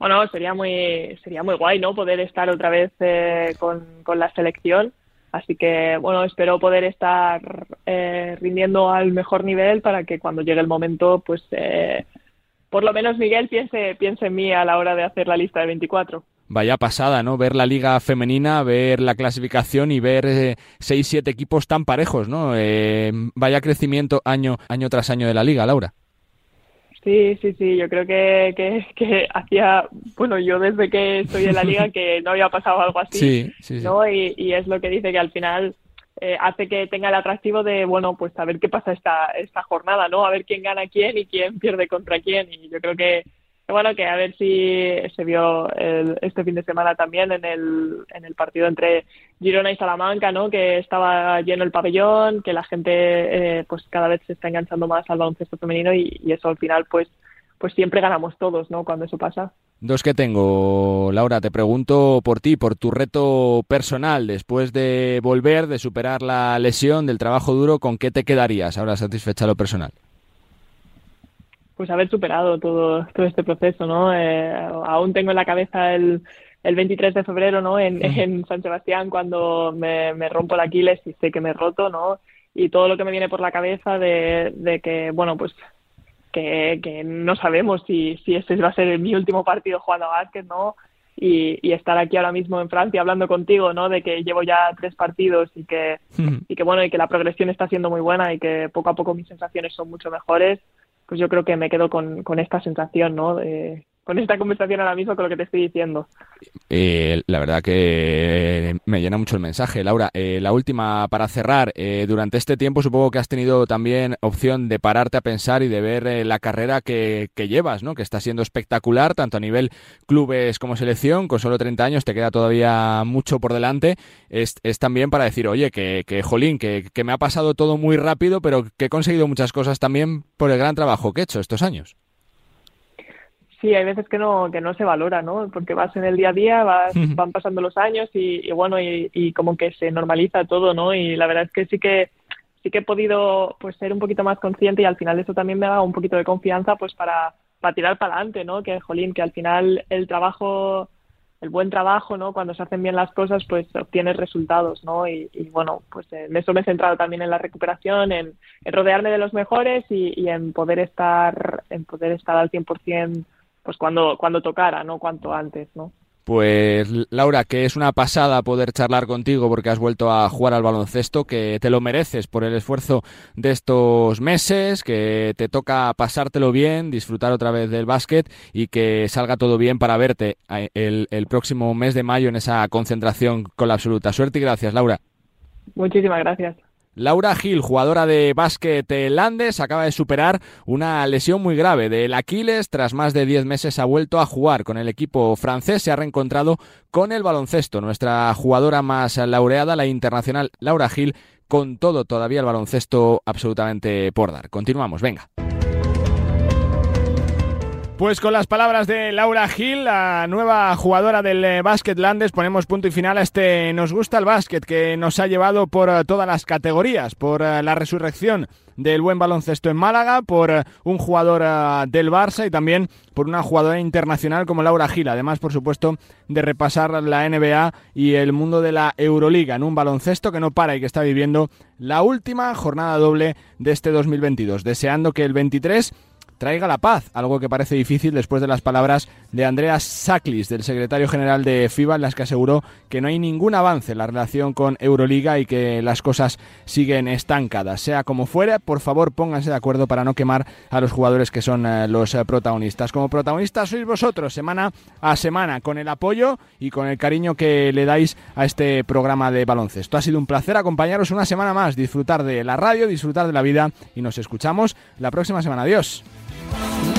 Bueno, sería muy, sería muy guay, ¿no? Poder estar otra vez eh, con, con la selección. Así que, bueno, espero poder estar eh, rindiendo al mejor nivel para que cuando llegue el momento, pues, eh, por lo menos Miguel piense, piense en mí a la hora de hacer la lista de 24. Vaya pasada, ¿no? Ver la liga femenina, ver la clasificación y ver eh, seis, siete equipos tan parejos, ¿no? Eh, vaya crecimiento año, año tras año de la liga, Laura. Sí, sí, sí, yo creo que, que, que hacía, bueno, yo desde que estoy en la liga que no había pasado algo así, Sí, sí, sí. ¿no? Y, y es lo que dice que al final eh, hace que tenga el atractivo de, bueno, pues a ver qué pasa esta, esta jornada, ¿no? A ver quién gana quién y quién pierde contra quién. Y yo creo que bueno, que a ver si se vio el- este fin de semana también en el, en el partido entre Girona y Salamanca, ¿no? Que estaba lleno el pabellón, que la gente, eh, pues cada vez se está enganchando más al baloncesto femenino y, y eso al final, pues, pues siempre ganamos todos, ¿no? Cuando eso pasa. Dos que tengo, Laura, te pregunto por ti, por tu reto personal, después de volver, de superar la lesión, del trabajo duro, ¿con qué te quedarías ahora satisfecha lo personal? Pues haber superado todo, todo este proceso, ¿no? Eh, aún tengo en la cabeza el, el 23 de febrero, ¿no? En, en San Sebastián cuando me, me rompo el Aquiles y sé que me he roto, ¿no? Y todo lo que me viene por la cabeza de, de que, bueno, pues que, que no sabemos si, si este va a ser mi último partido jugando a básquet, ¿no? Y, y estar aquí ahora mismo en Francia hablando contigo, ¿no? De que llevo ya tres partidos y que, y que bueno, y que la progresión está siendo muy buena y que poco a poco mis sensaciones son mucho mejores, pues yo creo que me quedo con, con esta sensación, ¿no? Con esta conversación ahora mismo con lo que te estoy diciendo. Eh, la verdad que me llena mucho el mensaje, Laura. Eh, la última para cerrar. eh, durante este tiempo supongo que has tenido también opción de pararte a pensar y de ver la carrera que, que llevas, ¿no? Que está siendo espectacular, tanto a nivel clubes como selección. Con solo 30 años te queda todavía mucho por delante. Es, también para decir, oye, que, que jolín, que, que me ha pasado todo muy rápido, pero que he conseguido muchas cosas también por el gran trabajo que he hecho estos años. Sí, hay veces que no, que no se valora, ¿no? Porque vas en el día a día, vas, van pasando los años y, bueno, y, y, como que se normaliza todo, ¿no? Y la verdad es que sí que sí que he podido pues ser un poquito más consciente y al final eso también me da un poquito de confianza pues para, para tirar para adelante, ¿no? Que, jolín, que al final el trabajo el buen trabajo, ¿no? Cuando se hacen bien las cosas, pues obtienes resultados, ¿no? Y, bueno, pues en eso me he centrado también en la recuperación, en, rodearme de los mejores y, y, en poder estar, en poder estar al 100% pues cuando, cuando tocara, no cuanto antes, ¿no? Pues Laura, que es una pasada poder charlar contigo porque has vuelto a jugar al baloncesto, que te lo mereces por el esfuerzo de estos meses, que te toca pasártelo bien, disfrutar otra vez del básquet y que salga todo bien para verte el, el próximo mes de mayo en esa concentración con la absoluta suerte y gracias, Laura. Muchísimas gracias. Laura Gil, jugadora de básquet Landes, acaba de superar una lesión muy grave del Aquiles. Tras más de 10 meses ha vuelto a jugar con el equipo francés. Se ha reencontrado con el baloncesto. Nuestra jugadora más laureada, la internacional Laura Gil, con todo todavía el baloncesto absolutamente por dar. Continuamos, venga. Pues con las palabras de Laura Gil, la nueva jugadora del eh, Básquet Landes, ponemos punto y final a este Nos gusta el básquet que nos ha llevado por eh, todas las categorías, por eh, la resurrección del buen baloncesto en Málaga, por un jugador del Barça y también por una jugadora internacional como Laura Gil. Además, por supuesto, de repasar la NBA y el mundo de la Euroliga en un baloncesto que no para y que está viviendo la última jornada doble de este 2022. Deseando que el 23 traiga la paz, algo que parece difícil después de las palabras de Andreas Saklis, del secretario general de FIBA, en las que aseguró que no hay ningún avance en la relación con Euroliga y que las cosas siguen estancadas. Sea como fuera, por favor pónganse de acuerdo para no quemar a los jugadores que son eh, los eh, protagonistas. Como protagonistas sois vosotros, semana a semana, con el apoyo y con el cariño que le dais a este programa de baloncesto. Ha sido un placer acompañaros una semana más, disfrutar de la radio, disfrutar de la vida y nos escuchamos la próxima semana. Adiós. Bye.